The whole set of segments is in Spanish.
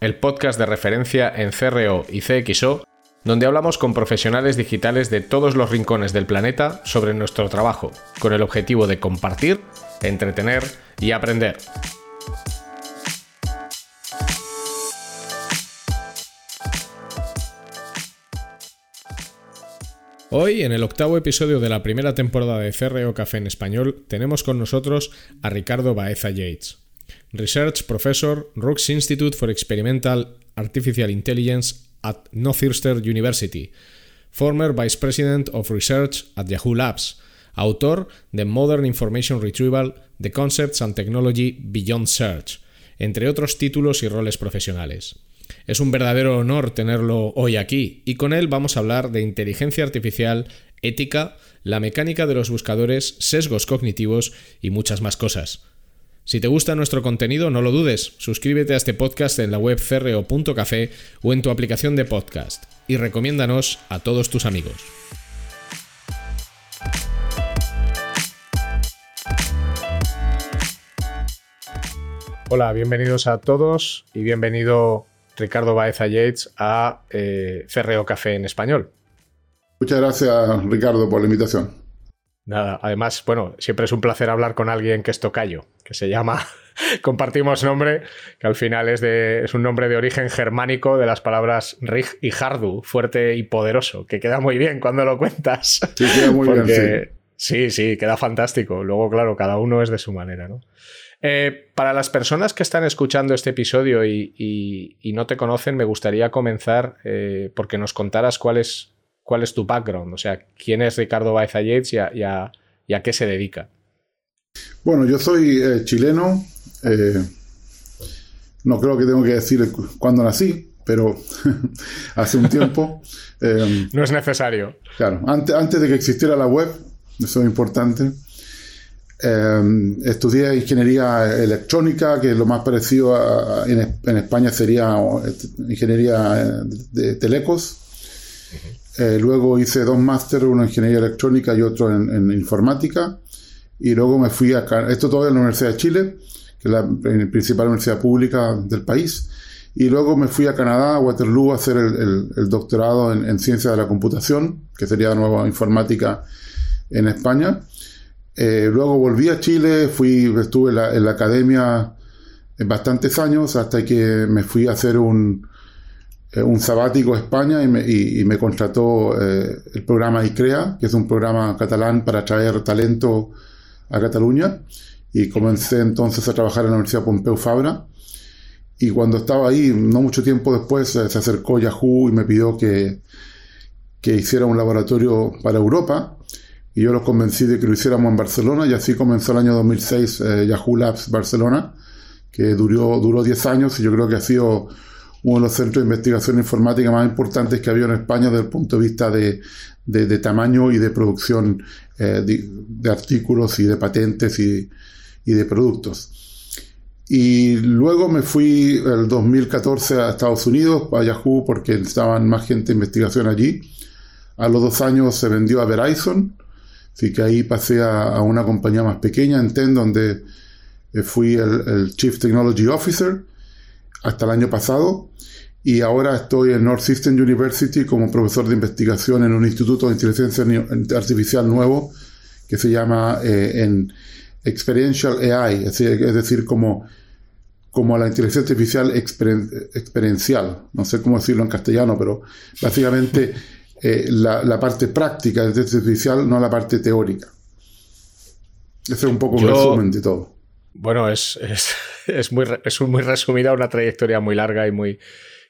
el podcast de referencia en CRO y CXO, donde hablamos con profesionales digitales de todos los rincones del planeta sobre nuestro trabajo, con el objetivo de compartir, entretener y aprender. Hoy, en el octavo episodio de la primera temporada de CRO Café en Español, tenemos con nosotros a Ricardo Baeza Yates. Research Professor, Rooks Institute for Experimental Artificial Intelligence at Northeastern University, former Vice President of Research at Yahoo Labs, autor de Modern Information Retrieval, The Concepts and Technology Beyond Search, entre otros títulos y roles profesionales. Es un verdadero honor tenerlo hoy aquí y con él vamos a hablar de inteligencia artificial, ética, la mecánica de los buscadores, sesgos cognitivos y muchas más cosas. Si te gusta nuestro contenido, no lo dudes, suscríbete a este podcast en la web cerreo.café o en tu aplicación de podcast y recomiéndanos a todos tus amigos. Hola, bienvenidos a todos y bienvenido Ricardo Baeza Yates a eh, Cerreo Café en español. Muchas gracias Ricardo por la invitación. Nada, además, bueno, siempre es un placer hablar con alguien que es tocayo, que se llama, compartimos nombre, que al final es, de, es un nombre de origen germánico de las palabras rig y hardu, fuerte y poderoso, que queda muy bien cuando lo cuentas. Sí, queda muy bien. Sí. sí, queda fantástico. Luego, claro, cada uno es de su manera, ¿no? Eh, para las personas que están escuchando este episodio y, no te conocen, me gustaría comenzar eh, porque nos contaras cuál es cuál es tu background, o sea, quién es Ricardo Baeza Yates y a, qué se dedica. Bueno, yo soy eh, chileno, eh, no creo que tengo que decir cuándo nací, pero hace un tiempo. Eh, no es necesario. Claro, antes, antes de que existiera la web, eso es importante. estudié ingeniería electrónica, que es lo más parecido a, en, España sería ingeniería de telecos. Eh, luego hice dos másteres, uno en ingeniería electrónica y otro en, informática. Y luego me fui a... Esto todo en la Universidad de Chile, que es la principal universidad pública del país. Y luego me fui a Canadá, a Waterloo, a hacer el, doctorado en, ciencia de la computación, que sería de nuevo informática en España. Eh, luego volví a Chile, fui, estuve en la academia en bastantes años hasta que me fui a hacer un, un sabático a España y me, y, contrató eh, el programa ICREA, que es un programa catalán para atraer talento a Cataluña. Y comencé entonces a trabajar en la Universidad Pompeu Fabra. Y cuando estaba ahí, no mucho tiempo después, eh, se acercó Yahoo y me pidió que, que hiciera un laboratorio para Europa. Y yo los convencí de que lo hiciéramos en Barcelona. Y así comenzó el año 2006 Yahoo Labs Barcelona, que duró, duró 10 años y yo creo que ha sido uno de los centros de investigación informática más importantes que había en España desde el punto de vista de, de, tamaño y de producción eh, de, artículos y de patentes y, y, de productos. Y luego me fui el 2014 a Estados Unidos, a Yahoo, porque estaban más gente de investigación allí. A los dos años se vendió a Verizon, así que ahí pasé a, una compañía más pequeña, en TEN, donde eh, fui el Chief Technology Officer hasta el año pasado y ahora estoy en Northeastern University como profesor de investigación en un instituto de inteligencia artificial nuevo que se llama eh, en Experiential AI, es decir, como, como la inteligencia artificial experiencial, no sé cómo decirlo en castellano, pero básicamente eh, la, parte práctica de la inteligencia artificial, no la parte teórica. Ese es un poco el resumen de todo. Bueno, es, es, muy, es muy resumida, una trayectoria muy larga y muy,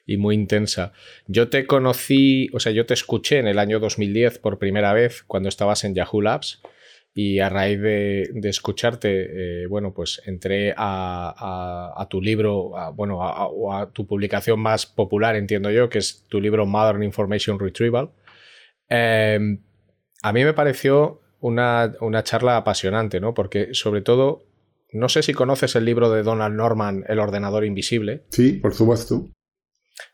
y muy intensa. Yo te conocí, o sea, yo te escuché en el año 2010 por primera vez cuando estabas en Yahoo Labs y a raíz de, escucharte, eh, bueno, pues entré a, tu libro, bueno, a, tu publicación más popular, entiendo yo, que es tu libro Modern Information Retrieval. Em, a mí me pareció una, una, charla apasionante, ¿no? Porque sobre todo, no sé si conoces el libro de Donald Norman, El ordenador invisible. Sí, por supuesto.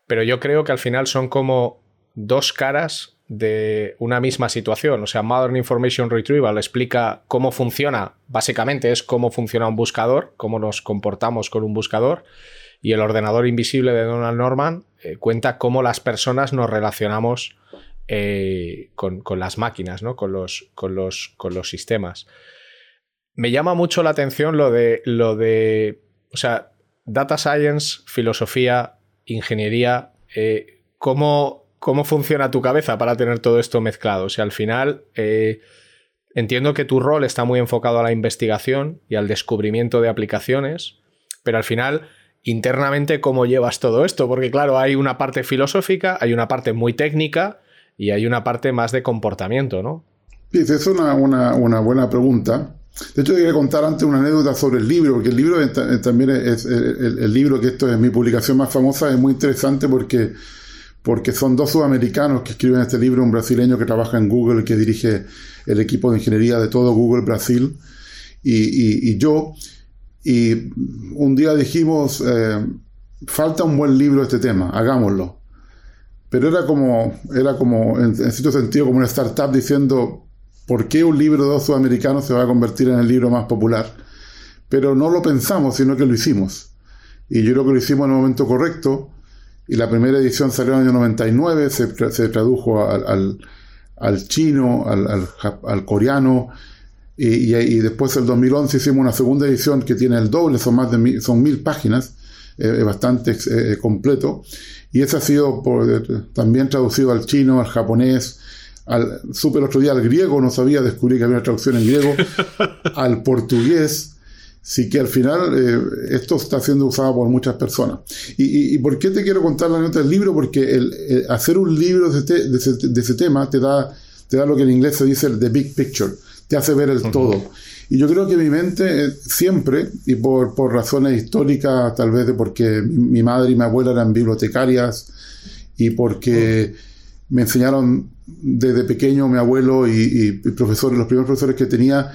Pero yo creo que al final son como dos caras de una misma situación. O sea, Modern Information Retrieval explica cómo funciona, básicamente es cómo funciona un buscador, cómo nos comportamos con un buscador. Y el ordenador invisible de Donald Norman eh, cuenta cómo las personas nos relacionamos eh, con, las máquinas, ¿no? con, los, con, los, con los sistemas. Me llama mucho la atención lo de, lo de, o sea, data science, filosofía, ingeniería, eh, cómo cómo funciona tu cabeza para tener todo esto mezclado. O sea, al final eh, entiendo que tu rol está muy enfocado a la investigación y al descubrimiento de aplicaciones, pero al final internamente cómo llevas todo esto, porque claro, hay una parte filosófica, hay una parte muy técnica y hay una parte más de comportamiento, ¿no? Sí, es una, una, buena pregunta. De hecho, quería contar antes una anécdota sobre el libro, porque el libro también es el libro que esto es mi publicación más famosa, es muy interesante porque porque son dos sudamericanos que escriben este libro, un brasileño que trabaja en Google, que dirige el equipo de ingeniería de todo Google Brasil, y, yo. Y un día dijimos, eh, falta un buen libro este tema, hagámoslo. Pero era como, era como en, cierto sentido, como una startup diciendo, ¿por qué un libro de dos sudamericanos se va a convertir en el libro más popular? Pero no lo pensamos, sino que lo hicimos. Y yo creo que lo hicimos en el momento correcto y la primera edición salió en el año 99, se, se tradujo al, chino, al, coreano, y, y, después el 2011 hicimos una segunda edición que tiene el doble, son más de mil, son mil páginas, eh, bastante eh, completo, y ese ha sido por, también traducido al chino, al japonés, al, supe el otro día al griego, no sabía, descubrí que había una traducción en griego, al portugués, Sí que al final eh, esto está siendo usado por muchas personas. ¿Y, por qué te quiero contar la nota del libro? Porque el, hacer un libro de, ese, tema te da, te da lo que en inglés se dice el the big picture, te hace ver el todo. Y yo creo que mi mente eh, siempre, y por, por, razones históricas, tal vez de porque mi, madre y mi abuela eran bibliotecarias, y porque me enseñaron desde pequeño mi abuelo y, y profesores, los primeros profesores que tenía,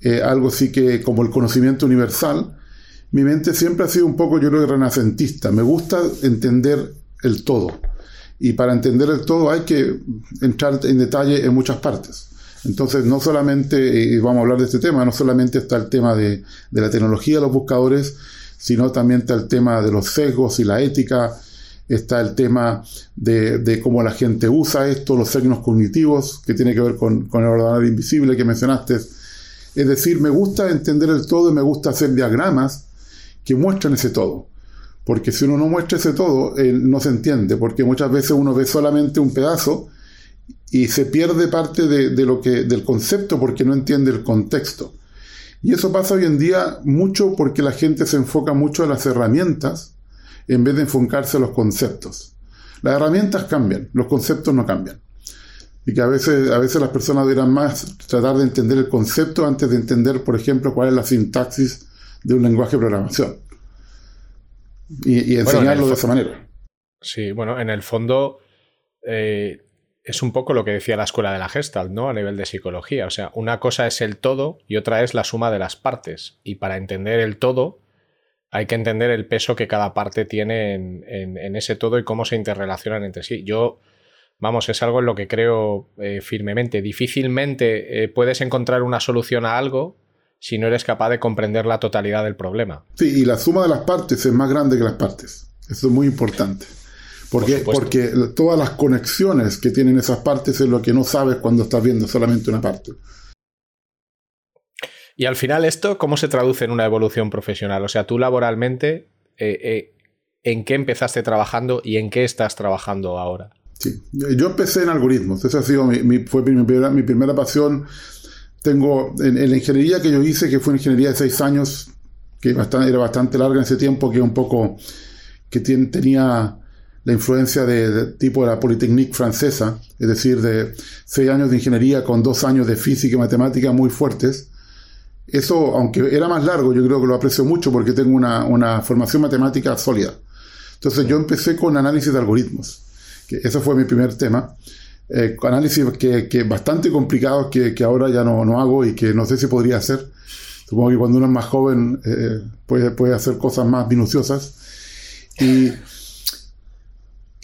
eh, algo así que como el conocimiento universal, mi mente siempre ha sido un poco, yo creo, renacentista. Me gusta entender el todo. Y para entender el todo hay que entrar en detalle en muchas partes. Entonces, no solamente, y vamos a hablar de este tema, no solamente está el tema de, la tecnología los buscadores, sino también está el tema de los sesgos y la ética, está el tema de, cómo la gente usa esto, los signos cognitivos, que tiene que ver con, con el ordenador invisible que mencionaste, es decir, me gusta entender el todo y me gusta hacer diagramas que muestran ese todo. Porque si uno no muestra ese todo, no se entiende, porque muchas veces uno ve solamente un pedazo y se pierde parte de, lo que, del concepto porque no entiende el contexto. Y eso pasa hoy en día mucho porque la gente se enfoca mucho en las herramientas en vez de enfocarse en los conceptos. Las herramientas cambian, los conceptos no cambian y que a veces, a veces las personas deberían más tratar de entender el concepto antes de entender, por ejemplo, cuál es la sintaxis de un lenguaje de programación. Y, enseñarlo de esa manera. Sí, bueno, en el fondo eh, es un poco lo que decía la escuela de la Gestalt, ¿no? A nivel de psicología. O sea, una cosa es el todo y otra es la suma de las partes. Y para entender el todo, hay que entender el peso que cada parte tiene en, en ese todo y cómo se interrelacionan entre sí. Yo vamos, es algo en lo que creo eh, firmemente. Difícilmente eh, puedes encontrar una solución a algo si no eres capaz de comprender la totalidad del problema. Sí, y la suma de las partes es más grande que las partes. Eso es muy importante. Porque, porque todas las conexiones que tienen esas partes es lo que no sabes cuando estás viendo solamente una parte. Y al final esto, ¿cómo se traduce en una evolución profesional? O sea, tú laboralmente, eh, ¿en qué empezaste trabajando y en qué estás trabajando ahora? Sí, yo empecé en algoritmos, esa ha sido mi, fue mi primera, mi primera pasión. Tengo en, la ingeniería que yo hice, que fue una ingeniería de seis años, que era bastante larga en ese tiempo, que un poco que tenía la influencia de, tipo de la Polytechnique francesa, es decir, de seis años de ingeniería con dos años de física y matemática muy fuertes. Eso, aunque era más largo, yo creo que lo aprecio mucho porque tengo una, una formación matemática sólida. Entonces yo empecé con análisis de algoritmos, que ese fue mi primer tema. Eh, análisis que, que bastante complicados que, que, ahora ya no, no, hago y que no sé si podría hacer. Supongo que cuando uno es más joven eh, puede, puede hacer cosas más minuciosas. Y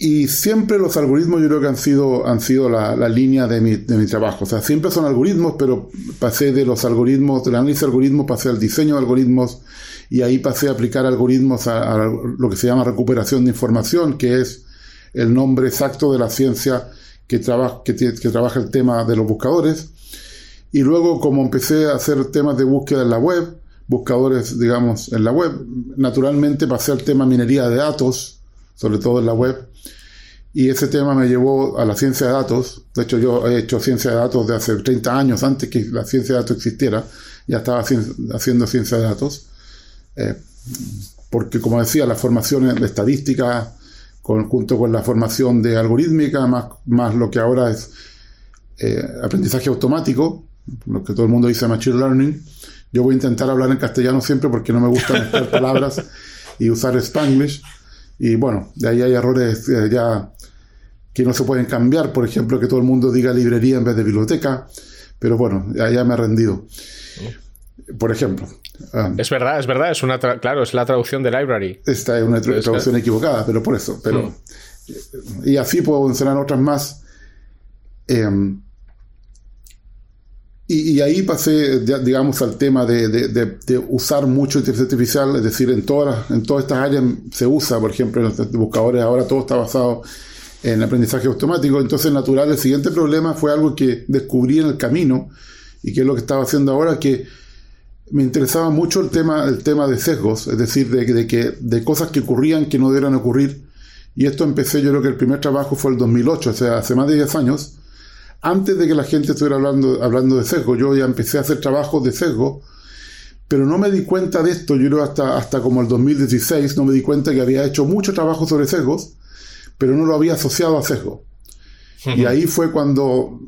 y siempre los algoritmos yo creo que han sido, han sido la, la línea de mi, de mi, trabajo. O sea, siempre son algoritmos, pero pasé de los algoritmos, del análisis de algoritmos, pasé al diseño de algoritmos y ahí pasé a aplicar algoritmos a, lo que se llama recuperación de información, que es el nombre exacto de la ciencia que, traba, que, que trabaja el tema de los buscadores. Y luego, como empecé a hacer temas de búsqueda en la web, buscadores, digamos, en la web, naturalmente pasé al tema minería de datos, sobre todo en la web. Y ese tema me llevó a la ciencia de datos. De hecho, yo he hecho ciencia de datos de hace 30 años, antes que la ciencia de datos existiera. Ya estaba haciendo ciencia de datos. Eh, porque, como decía, la formación de estadística, con, junto con la formación de algorítmica, más, más lo que ahora es eh, aprendizaje automático, lo que todo el mundo dice machine learning. Yo voy a intentar hablar en castellano siempre porque no me gusta mezclar palabras y usar spanglish. Y bueno, de ahí hay errores eh, ya que no se pueden cambiar, por ejemplo, que todo el mundo diga librería en vez de biblioteca, pero bueno, ya, ya me he rendido. Por ejemplo. Um, es verdad, es verdad, es una claro, es la traducción de library. Esta es una tra traducción equivocada, pero por eso. Pero, mm. Y así puedo mencionar otras más. Eh, y, y, ahí pasé, digamos, al tema de, de, de, de, usar mucho inteligencia artificial, es decir, en todas, en todas estas áreas se usa, por ejemplo, en los buscadores ahora todo está basado en aprendizaje automático. Entonces, natural, el siguiente problema fue algo que descubrí en el camino y que es lo que estaba haciendo ahora, que me interesaba mucho el tema, el tema de sesgos, es decir, de, de, que, de cosas que ocurrían que no debieran ocurrir. Y esto empecé, yo creo que el primer trabajo fue el 2008, o sea, hace más de 10 años antes de que la gente estuviera hablando, hablando de sesgo. Yo ya empecé a hacer trabajos de sesgo, pero no me di cuenta de esto, yo creo hasta, hasta como el 2016, no me di cuenta que había hecho mucho trabajo sobre sesgos, pero no lo había asociado a sesgo. Y ahí fue cuando,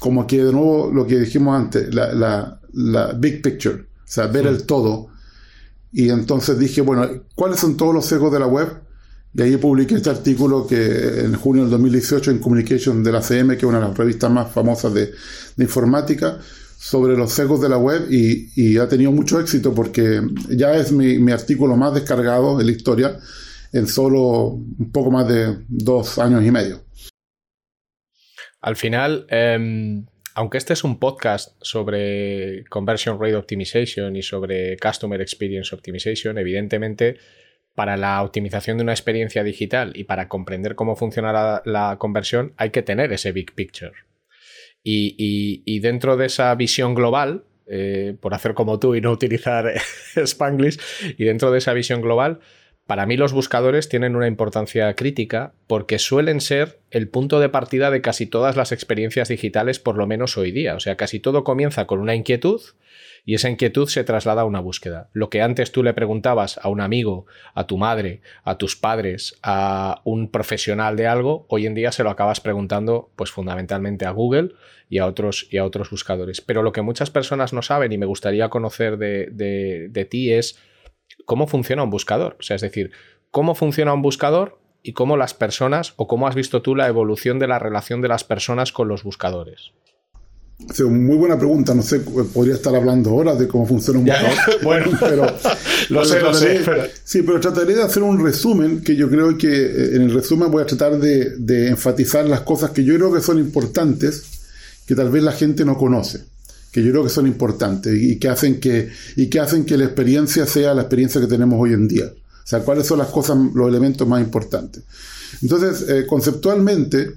como que de nuevo lo que dijimos antes, la, la, la big picture, o sea, ver el todo. Y entonces dije, bueno, ¿cuáles son todos los sesgos de la web? Y ahí publiqué este artículo que en junio del 2018 en Communication de la CM, que es una de las revistas más famosas de, de informática, sobre los sesgos de la web y, y, ha tenido mucho éxito porque ya es mi, mi, artículo más descargado en la historia en solo un poco más de dos años y medio. Al final, eh, aunque este es un podcast sobre Conversion Rate Optimization y sobre Customer Experience Optimization, evidentemente para la optimización de una experiencia digital y para comprender cómo funciona la, conversión hay que tener ese big picture. Y dentro de esa visión global, eh, por hacer como tú y no utilizar Spanglish, y dentro de esa visión global, para mí los buscadores tienen una importancia crítica porque suelen ser el punto de partida de casi todas las experiencias digitales, por lo menos hoy día. O sea, casi todo comienza con una inquietud y esa inquietud se traslada a una búsqueda. Lo que antes tú le preguntabas a un amigo, a tu madre, a tus padres, a un profesional de algo, hoy en día se lo acabas preguntando pues fundamentalmente a Google y a otros, y a otros buscadores. Pero lo que muchas personas no saben y me gustaría conocer de, de, de ti es cómo funciona un buscador. O sea, es decir, cómo funciona un buscador y cómo las personas o cómo has visto tú la evolución de la relación de las personas con los buscadores. Muy buena pregunta. No sé, podría estar hablando ahora de cómo funciona un buscador. bueno, pero, lo sé, trataré, lo sé. Pero... Sí, pero trataré de hacer un resumen que yo creo que eh, en el resumen voy a tratar de, de, enfatizar las cosas que yo creo que son importantes, que tal vez la gente no conoce, que yo creo que son importantes y que hacen que, y que, hacen que la experiencia sea la experiencia que tenemos hoy en día. O sea, cuáles son las cosas, los elementos más importantes. Entonces, eh, conceptualmente,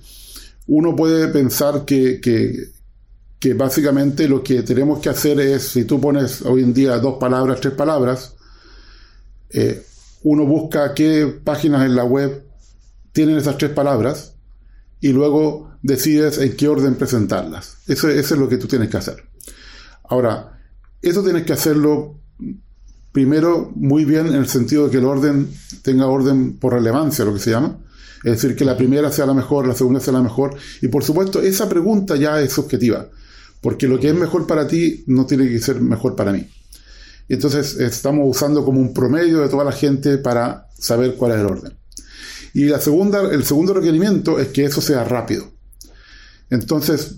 uno puede pensar que, que básicamente lo que tenemos que hacer es, si tú pones hoy en día dos palabras, tres palabras, eh, uno busca qué páginas en la web tienen esas tres palabras y luego decides en qué orden presentarlas. Eso es lo que tú tienes que hacer. Ahora, eso tienes que hacerlo primero muy bien en el sentido de que el orden tenga orden por relevancia, lo que se llama. Es decir, que la primera sea la mejor, la segunda sea la mejor. Y por supuesto, esa pregunta ya es subjetiva, porque lo que es mejor para ti no tiene que ser mejor para mí. Entonces estamos usando como un promedio de toda la gente para saber cuál es el orden. Y la segunda, el segundo requerimiento es que eso sea rápido. Entonces,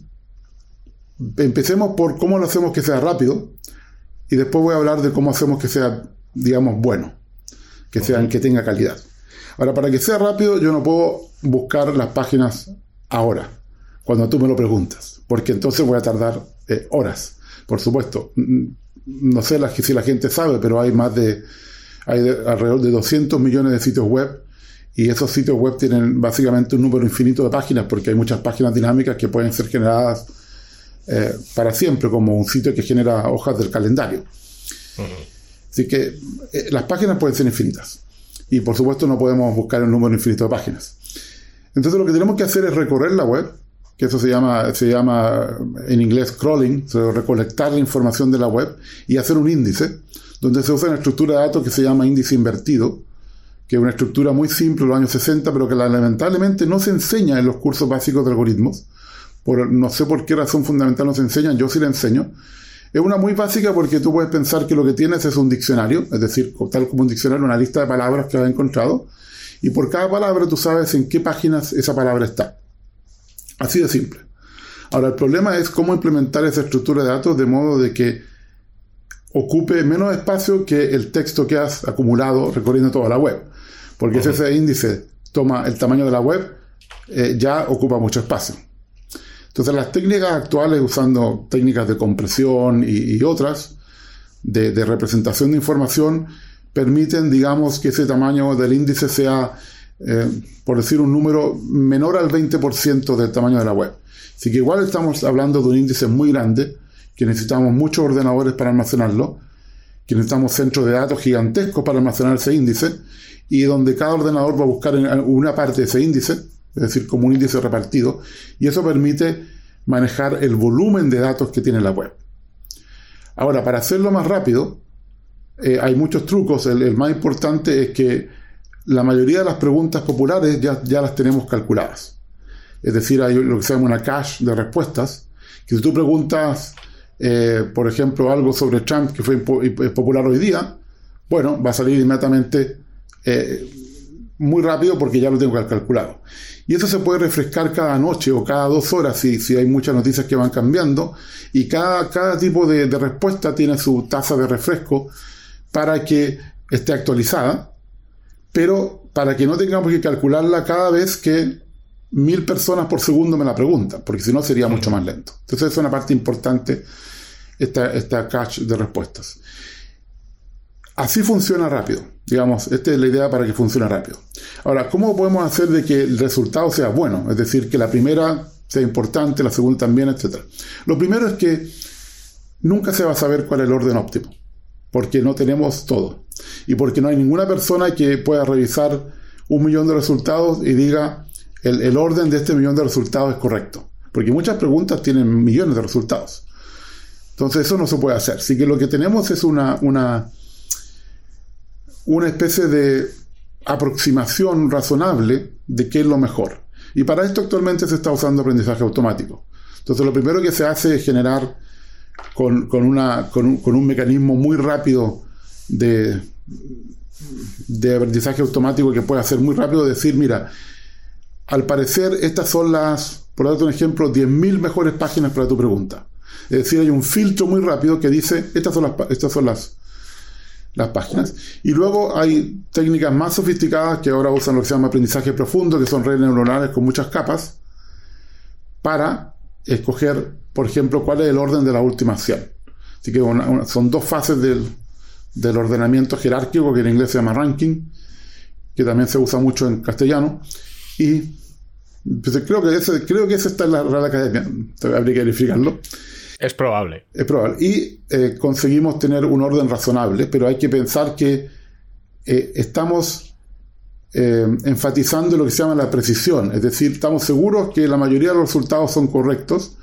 empecemos por cómo lo hacemos que sea rápido y después voy a hablar de cómo hacemos que sea, digamos, bueno, que, sea, que tenga calidad. Ahora, para que sea rápido, yo no puedo buscar las páginas ahora, cuando tú me lo preguntas, porque entonces voy a tardar eh, horas. Por supuesto, no sé si la gente sabe, pero hay más de, hay alrededor de 200 millones de sitios web y esos sitios web tienen básicamente un número infinito de páginas porque hay muchas páginas dinámicas que pueden ser generadas eh, para siempre, como un sitio que genera hojas del calendario. Así que eh, las páginas pueden ser infinitas. Y por supuesto no podemos buscar un número infinito de páginas. Entonces lo que tenemos que hacer es recorrer la web, que eso se llama, se llama en inglés crawling, recolectar la información de la web y hacer un índice, donde se usa una estructura de datos que se llama índice invertido, que es una estructura muy simple de los años 60, pero que lamentablemente no se enseña en los cursos básicos de algoritmos no sé por qué razón fundamental nos enseñan, yo sí la enseño. Es una muy básica porque tú puedes pensar que lo que tienes es un diccionario, es decir, tal como un diccionario, una lista de palabras que has encontrado, y por cada palabra tú sabes en qué páginas esa palabra está. Así de simple. Ahora, el problema es cómo implementar esa estructura de datos de modo de que ocupe menos espacio que el texto que has acumulado recorriendo toda la web. Porque si ese índice toma el tamaño de la web, eh, ya ocupa mucho espacio. Entonces las técnicas actuales, usando técnicas de compresión y, otras, de, representación de información, permiten, digamos, que ese tamaño del índice sea, eh, por decir un número, menor al 20% del tamaño de la web. Así que igual estamos hablando de un índice muy grande, que necesitamos muchos ordenadores para almacenarlo, que necesitamos centros de datos gigantescos para almacenar ese índice, y donde cada ordenador va a buscar una parte de ese índice, es decir, como un índice repartido, y eso permite manejar el volumen de datos que tiene la web. Ahora, para hacerlo más rápido, eh, hay muchos trucos. El, más importante es que la mayoría de las preguntas populares ya, las tenemos calculadas. Es decir, hay lo que se llama una cache de respuestas, que si tú preguntas, eh, por ejemplo, algo sobre Trump que fue popular hoy día, bueno, va a salir inmediatamente eh, muy rápido porque ya lo tengo calculado. Y eso se puede refrescar cada noche o cada dos horas si, si hay muchas noticias que van cambiando. Y cada, cada tipo de, respuesta tiene su tasa de refresco para que esté actualizada, pero para que no tengamos que calcularla cada vez que mil personas por segundo me la preguntan, porque si no sería mucho más lento. Entonces es una parte importante esta, esta cache de respuestas. Así funciona rápido. Digamos, esta es la idea para que funcione rápido. Ahora, ¿cómo podemos hacer de que el resultado sea bueno? Es decir, que la primera sea importante, la segunda también, etc. Lo primero es que nunca se va a saber cuál es el orden óptimo, porque no tenemos todo. Y porque no hay ninguna persona que pueda revisar un millón de resultados y diga el, orden de este millón de resultados es correcto. Porque muchas preguntas tienen millones de resultados. Entonces eso no se puede hacer. Así que lo que tenemos es una una especie de aproximación razonable de qué es lo mejor. Y para esto actualmente se está usando aprendizaje automático. Entonces lo primero que se hace es generar con, una, con, un, mecanismo muy rápido de, de aprendizaje automático que puede hacer muy rápido decir, mira, al parecer estas son las, por darte un ejemplo, 10.000 mejores páginas para tu pregunta. Es decir, hay un filtro muy rápido que dice, estas son las, estas son las las páginas. Y luego hay técnicas más sofisticadas que ahora usan lo que se llama aprendizaje profundo, que son redes neuronales con muchas capas, para escoger, por ejemplo, cuál es el orden de la última acción. Así que son dos fases del, del, ordenamiento jerárquico, que en inglés se llama ranking, que también se usa mucho en castellano. Y pues, creo, que ese, creo que ese está en la Real Academia, habría que verificarlo. Es probable. Es probable. Y eh, conseguimos tener un orden razonable, pero hay que pensar que eh, estamos eh, enfatizando lo que se llama la precisión. Es decir, estamos seguros que la mayoría de los resultados son correctos,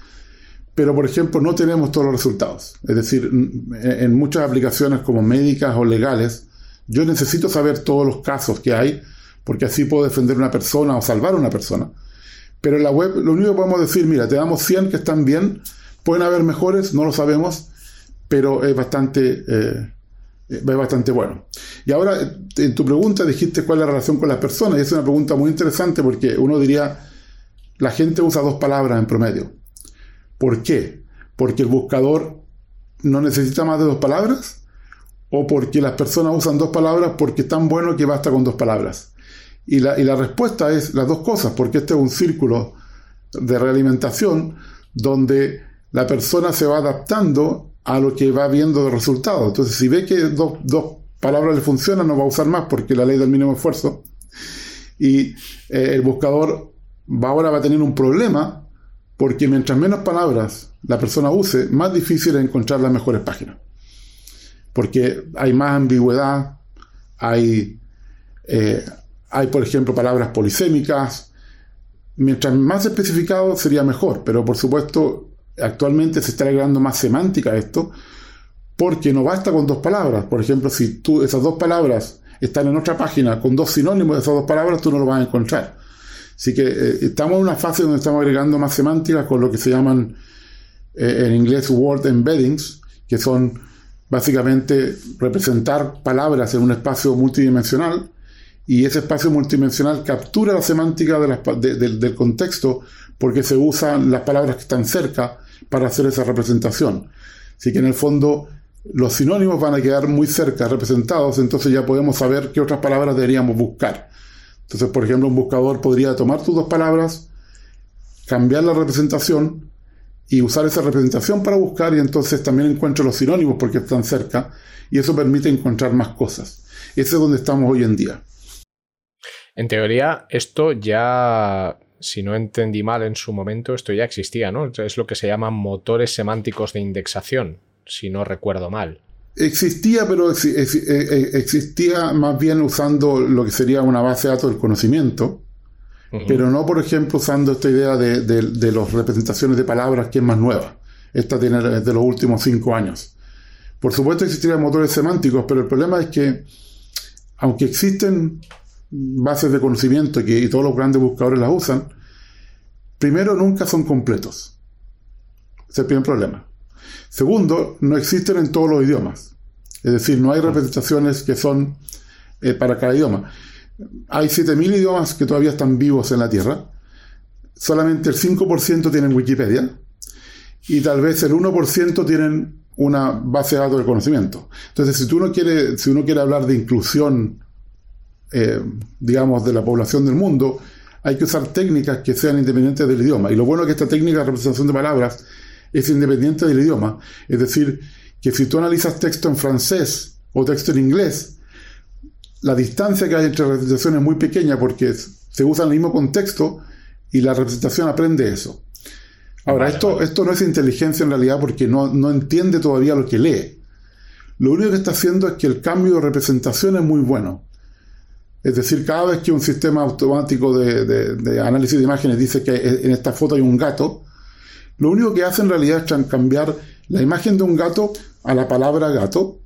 pero por ejemplo no tenemos todos los resultados. Es decir, en muchas aplicaciones como médicas o legales, yo necesito saber todos los casos que hay, porque así puedo defender una persona o salvar a una persona. Pero en la web lo único que podemos decir, mira, te damos 100 que están bien, pueden haber mejores, no lo sabemos, pero es bastante, eh, es bastante bueno. Y ahora, en tu pregunta dijiste cuál es la relación con las personas, y es una pregunta muy interesante porque uno diría, la gente usa dos palabras en promedio. ¿Por qué? Porque el buscador no necesita más de dos palabras o porque las personas usan dos palabras porque es tan bueno que basta con dos palabras. Y la, y la respuesta es las dos cosas, porque este es un círculo de realimentación donde la persona se va adaptando a lo que va viendo de resultados. Entonces, si ve que dos, dos palabras le funcionan, no va a usar más porque la ley del mínimo esfuerzo. Y eh, el buscador va ahora va a tener un problema porque mientras menos palabras la persona use, más difícil es encontrar las mejores páginas. Porque hay más ambigüedad, hay, eh, hay por ejemplo palabras polisémicas. Mientras más especificado sería mejor, pero por supuesto actualmente se está agregando más semántica a esto, porque no basta con dos palabras. Por ejemplo, si tú esas dos palabras están en otra página con dos sinónimos de esas dos palabras, tú no lo vas a encontrar. Así que eh, estamos en una fase donde estamos agregando más semántica con lo que se llaman eh, en inglés word embeddings, que son básicamente representar palabras en un espacio multidimensional y ese espacio multidimensional captura la semántica del contexto porque se usan las palabras que están cerca para hacer esa representación. Así que en el fondo los sinónimos van a quedar muy cerca representados, entonces ya podemos saber qué otras palabras deberíamos buscar. Entonces, por ejemplo, un buscador podría tomar tus dos palabras, cambiar la representación y usar esa representación para buscar y entonces también encuentro los sinónimos porque están cerca y eso permite encontrar más cosas. Ese es donde estamos hoy en día. En teoría, esto ya, si no entendí mal en su momento, esto ya existía, ¿no? Es lo que se llaman motores semánticos de indexación, si no recuerdo mal. Existía, pero eh, eh, existía más bien usando lo que sería una base de datos del conocimiento, pero no, por ejemplo, usando esta idea de, de, las representaciones de palabras que es más nueva. Esta tiene de los últimos cinco años. Por supuesto existirían motores semánticos, pero el problema es que, aunque existen bases de conocimiento que, y todos los grandes buscadores las usan, primero nunca son completos. Ese es el primer problema. Segundo, no existen en todos los idiomas. Es decir, no hay representaciones que son eh, para cada idioma. Hay 7.000 idiomas que todavía están vivos en la Tierra. Solamente el 5% tienen Wikipedia. Y tal vez el 1% tienen una base de datos de conocimiento. Entonces, si, tú no quieres, si uno quiere hablar de inclusión, eh, digamos, de la población del mundo, hay que usar técnicas que sean independientes del idioma. Y lo bueno es que esta técnica de representación de palabras es independiente del idioma. Es decir, que si tú analizas texto en francés o texto en inglés, la distancia que hay entre representaciones es muy pequeña porque se usa el mismo contexto y la representación aprende eso. Ahora, esto, esto no es inteligencia en realidad porque no, no, entiende todavía lo que lee. Lo único que está haciendo es que el cambio de representación es muy bueno. Es decir, cada vez que un sistema automático de, de análisis de imágenes dice que en esta foto hay un gato, lo único que hace en realidad es cambiar la imagen de un gato a la palabra gato,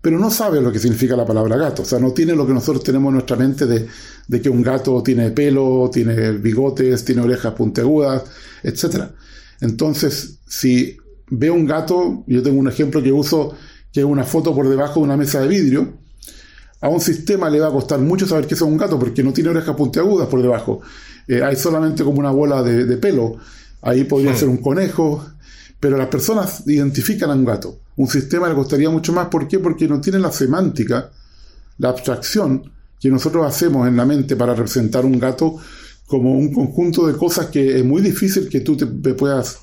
pero no sabe lo que significa la palabra gato. O sea, no tiene lo que nosotros tenemos en nuestra mente de, que un gato tiene pelo, tiene bigotes, tiene orejas puntiagudas, etc. Entonces, si ve un gato, yo tengo un ejemplo que uso, que es una foto por debajo de una mesa de vidrio, a un sistema le va a costar mucho saber que es un gato porque no tiene orejas puntiagudas por debajo. Eh, hay solamente como una bola de pelo. Ahí podría hmm. ser un conejo, pero las personas identifican a un gato. Un sistema le costaría mucho más. ¿Por qué? Porque no tiene la semántica, la abstracción que nosotros hacemos en la mente para representar un gato como un conjunto de cosas que es muy difícil que tú te, puedas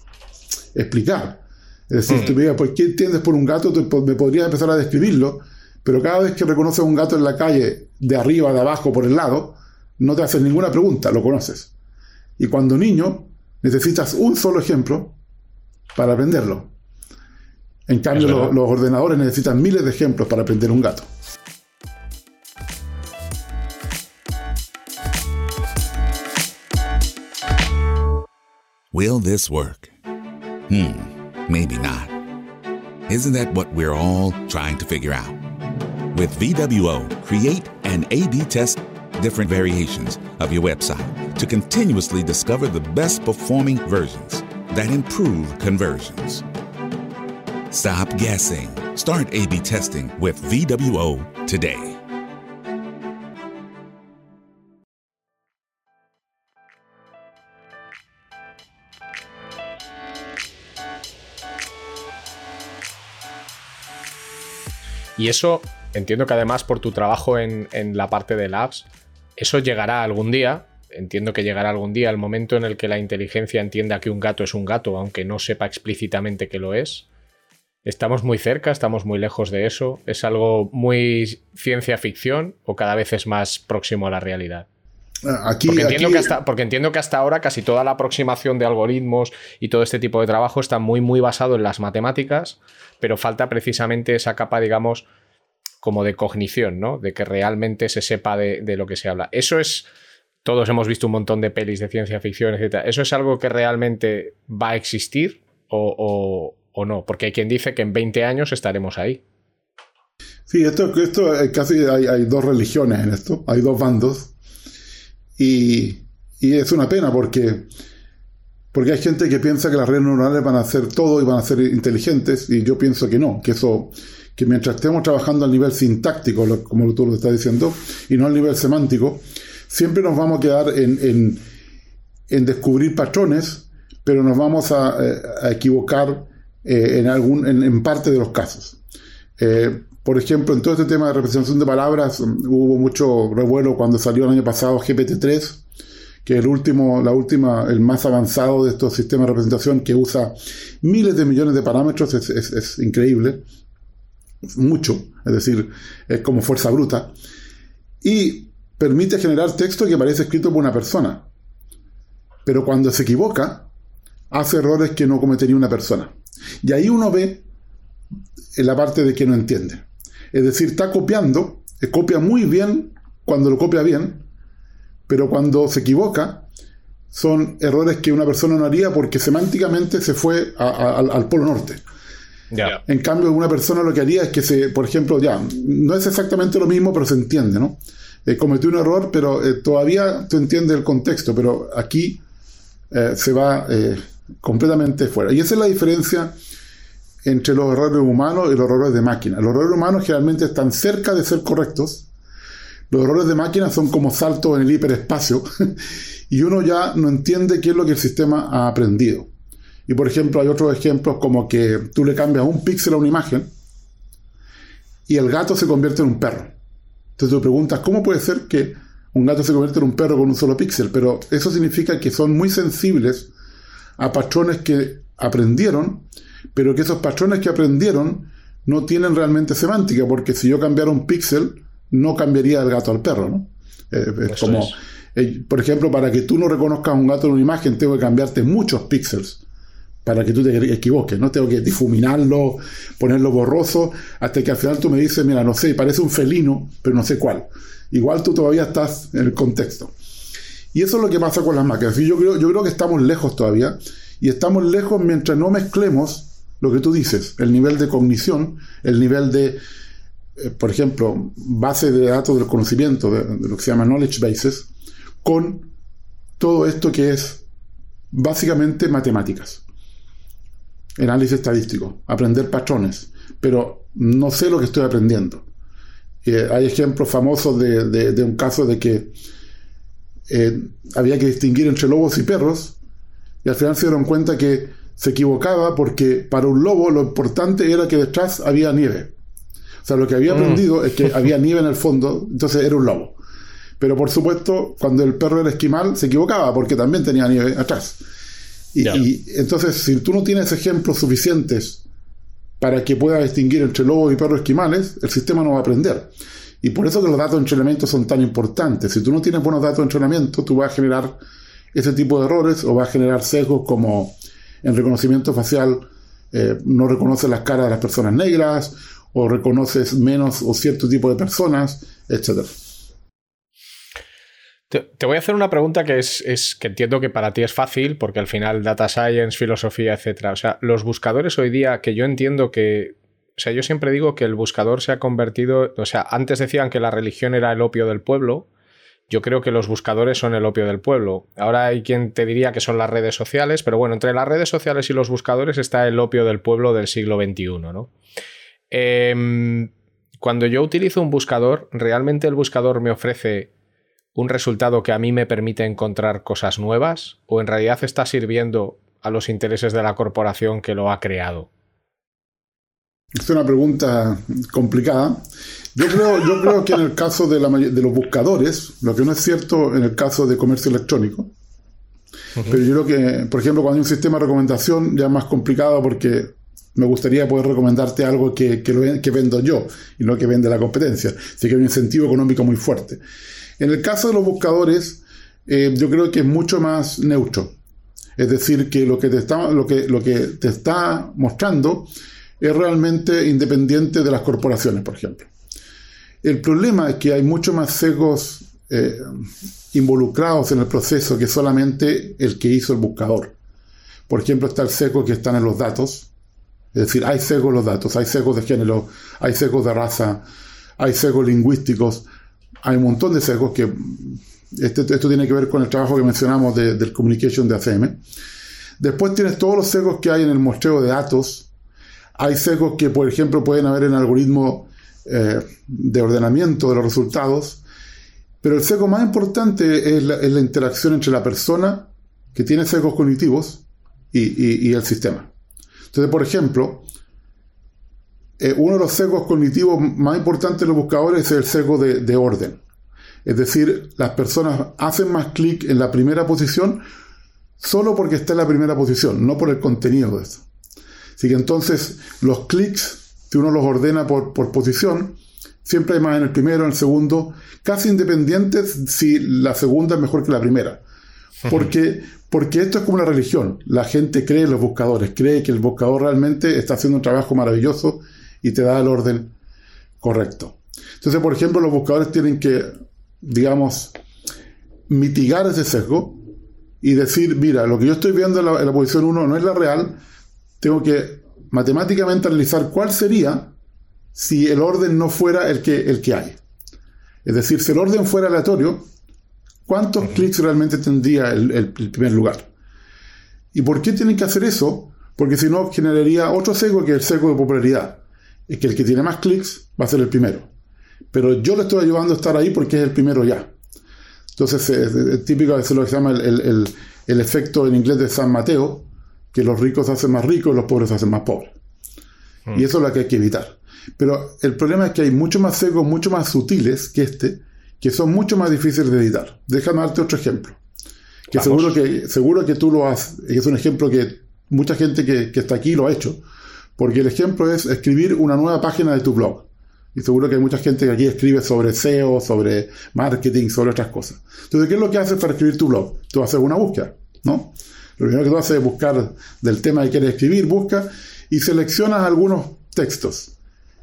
explicar. Es decir, hmm. ¿por qué entiendes por un gato? me podrías empezar a describirlo, pero cada vez que reconoces un gato en la calle, de arriba, de abajo, por el lado, no te haces ninguna pregunta, lo conoces. Y cuando niño, necesitas un solo ejemplo para aprenderlo. En cambio, los ordenadores necesitan miles de ejemplos para aprender un gato. Will this work? Hmm, maybe not. Isn't that what we're all trying to figure out? With VWO, create and A B test different variations of your website to continuously discover the best performing versions that improve conversions. Stop guessing. Start A B testing with VWO today. Y eso, entiendo que además por tu trabajo en, en la parte de labs, eso llegará algún día. Entiendo que llegará algún día el momento en el que la inteligencia entienda que un gato es un gato, aunque no sepa explícitamente que lo es. ¿Estamos muy cerca? ¿Estamos muy lejos de eso? ¿Es algo muy ciencia ficción o cada vez es más próximo a la realidad? Aquí, porque, entiendo aquí- que hasta, porque entiendo que hasta ahora casi toda la aproximación de algoritmos y todo este tipo de trabajo está muy, muy basado en las matemáticas, pero falta precisamente esa capa, digamos, como de cognición, ¿no? De que realmente se sepa de, de lo que se habla. Eso es. Todos hemos visto un montón de pelis de ciencia ficción, etc. ¿Eso es algo que realmente va a existir o, no? Porque hay quien dice que en 20 años estaremos ahí. Sí, esto, esto eh, casi hay, hay dos religiones en esto, hay dos bandos. Y, y es una pena porque, porque hay gente que piensa que las redes neuronales van a hacer todo y van a ser inteligentes, y yo pienso que no, que eso, que mientras estemos trabajando al nivel sintáctico, como tú lo estás diciendo, y no al nivel semántico, siempre nos vamos a quedar en, en, en descubrir patrones, pero nos vamos a, eh, a equivocar eh, en, algún, en, en parte de los casos. Eh, por ejemplo, en todo este tema de representación de palabras um, hubo mucho revuelo cuando salió el año pasado GPT-3, que es el último, la última, el más avanzado de estos sistemas de representación que usa miles de millones de parámetros, es- es increíble, mucho, es decir, es como fuerza bruta, y permite generar texto que parece escrito por una persona, pero cuando se equivoca, hace errores que no cometería una persona. Y ahí uno ve la parte de que no entiende. Es decir, está copiando, eh, copia muy bien cuando lo copia bien, pero cuando se equivoca, son errores que una persona no haría porque semánticamente se fue al polo norte. Ya. En cambio, una persona lo que haría es que se, por ejemplo, ya, no es exactamente lo mismo, pero se entiende, ¿no? Eh, cometió un error, pero eh, todavía tú entiendes el contexto, pero aquí eh, se va eh, completamente fuera. Y esa es la diferencia entre los errores humanos y los errores de máquina. Los errores humanos generalmente están cerca de ser correctos. Los errores de máquina son como saltos en el hiperespacio y uno ya no entiende qué es lo que el sistema ha aprendido. Y por ejemplo, hay otros ejemplos como que tú le cambias un píxel a una imagen y el gato se convierte en un perro. Entonces tú preguntas, ¿cómo puede ser que un gato se convierta en un perro con un solo píxel? Pero eso significa que son muy sensibles a patrones que aprendieron, pero que esos patrones que aprendieron no tienen realmente semántica, porque si yo cambiara un píxel, no cambiaría el gato al perro, ¿no? Eh, es como, eh, por ejemplo, para que tú no reconozcas un gato en una imagen, tengo que cambiarte muchos píxeles para que tú te equivoques, ¿no? Tengo que difuminarlo, ponerlo borroso, hasta que al final tú me dices, mira, no sé, parece un felino, pero no sé cuál. Igual tú todavía estás en el contexto. Y eso es lo que pasa con las máquinas. Yo creo, yo creo que estamos lejos todavía, y estamos lejos mientras no mezclemos lo que tú dices, el nivel de cognición, el nivel de, eh, por ejemplo, base de datos del conocimiento, de, de lo que se llama knowledge bases, con todo esto que es básicamente matemáticas análisis estadístico, aprender patrones, pero no sé lo que estoy aprendiendo. Eh, hay ejemplos famosos de, de- de un caso de que eh, había que distinguir entre lobos y perros, y al final se dieron cuenta que se equivocaba porque para un lobo lo importante era que detrás había nieve. O sea, lo que había aprendido es que había nieve en el fondo, entonces era un lobo. Pero por supuesto, cuando el perro era esquimal, se equivocaba porque también tenía nieve atrás. Y, entonces, si tú no tienes ejemplos suficientes para que pueda distinguir entre lobos y perros esquimales, el sistema no va a aprender. Y por eso que los datos de entrenamiento son tan importantes. Si tú no tienes buenos datos de entrenamiento, tú vas a generar ese tipo de errores o vas a generar sesgos como en reconocimiento facial eh, no reconoces las caras de las personas negras o reconoces menos o cierto tipo de personas, etcétera. Te, voy a hacer una pregunta que es, que entiendo que para ti es fácil, porque al final data science, filosofía, etcétera. O sea, los buscadores hoy día, que yo entiendo que. O sea, yo siempre digo que el buscador se ha convertido. O sea, antes decían que la religión era el opio del pueblo. Yo creo que los buscadores son el opio del pueblo. Ahora hay quien te diría que son las redes sociales, pero bueno, entre las redes sociales y los buscadores está el opio del pueblo del siglo XXI, ¿no? Em, cuando yo utilizo un buscador, realmente el buscador me ofrece un resultado que a mí me permite encontrar cosas nuevas o en realidad está sirviendo a los intereses de la corporación que lo ha creado? Es una pregunta complicada. Yo creo, yo creo que en el caso de, los buscadores, lo que no es cierto en el caso de comercio electrónico, pero yo creo que, por ejemplo, cuando hay un sistema de recomendación ya es más complicado porque me gustaría poder recomendarte algo que, que, vendo yo y no que vende la competencia. Así que hay un incentivo económico muy fuerte. En el caso de los buscadores, eh, yo creo que es mucho más neutro. Es decir, que lo que, te está, mostrando es realmente independiente de las corporaciones, por ejemplo. El problema es que hay mucho más sesgos eh, involucrados en el proceso que solamente el que hizo el buscador. Por ejemplo, está el sesgo que están en los datos. Es decir, hay sesgos en los datos, hay sesgos de género, hay sesgos de raza, hay sesgos lingüísticos, hay un montón de sesgos que este, esto tiene que ver con el trabajo que mencionamos del communication de ACM. Después tienes todos los sesgos que hay en el muestreo de datos. Hay sesgos que, por ejemplo, pueden haber en el algoritmo eh, de ordenamiento de los resultados. Pero el sesgo más importante es la, interacción entre la persona que tiene sesgos cognitivos y, el sistema. Entonces, por ejemplo, eh, uno de los sesgos cognitivos más importantes de los buscadores es el sesgo de, orden. Es decir, las personas hacen más clic en la primera posición solo porque está en la primera posición, no por el contenido de eso. Así que entonces los clics, si uno los ordena por, posición, siempre hay más en el primero, en el segundo, casi independientes si la segunda es mejor que la primera. Porque, porque esto es como una religión. La gente cree en los buscadores, cree que el buscador realmente está haciendo un trabajo maravilloso y te da el orden correcto. Entonces, por ejemplo, los buscadores tienen que, digamos, mitigar ese sesgo y decir, mira, lo que yo estoy viendo en la, posición 1 no es la real, tengo que matemáticamente analizar cuál sería si el orden no fuera el que, el que hay. Es decir, si el orden fuera aleatorio, ¿cuántos clics realmente tendría el, el, primer lugar? ¿Y por qué tienen que hacer eso? Porque si no, generaría otro sesgo que es el sesgo de popularidad es que el que tiene más clics va a ser el primero. Pero yo le estoy ayudando a estar ahí porque es el primero ya. Entonces, es, típico de lo que se llama el, efecto en inglés de San Mateo, que los ricos se hacen más ricos y los pobres se hacen más pobres. Y eso es lo que hay que evitar. Pero el problema es que hay muchos más secos, mucho más sutiles que este, que son mucho más difíciles de editar. Déjame darte otro ejemplo. Que seguro que, seguro que tú lo has, es un ejemplo que mucha gente que, que está aquí lo ha hecho. Porque el ejemplo es escribir una nueva página de tu blog. Y seguro que hay mucha gente que aquí escribe sobre SEO, sobre marketing, sobre otras cosas. Entonces, ¿qué es lo que haces para escribir tu blog? Tú haces una búsqueda, ¿no? Lo primero que tú haces es buscar del tema que quieres escribir, busca y seleccionas algunos textos.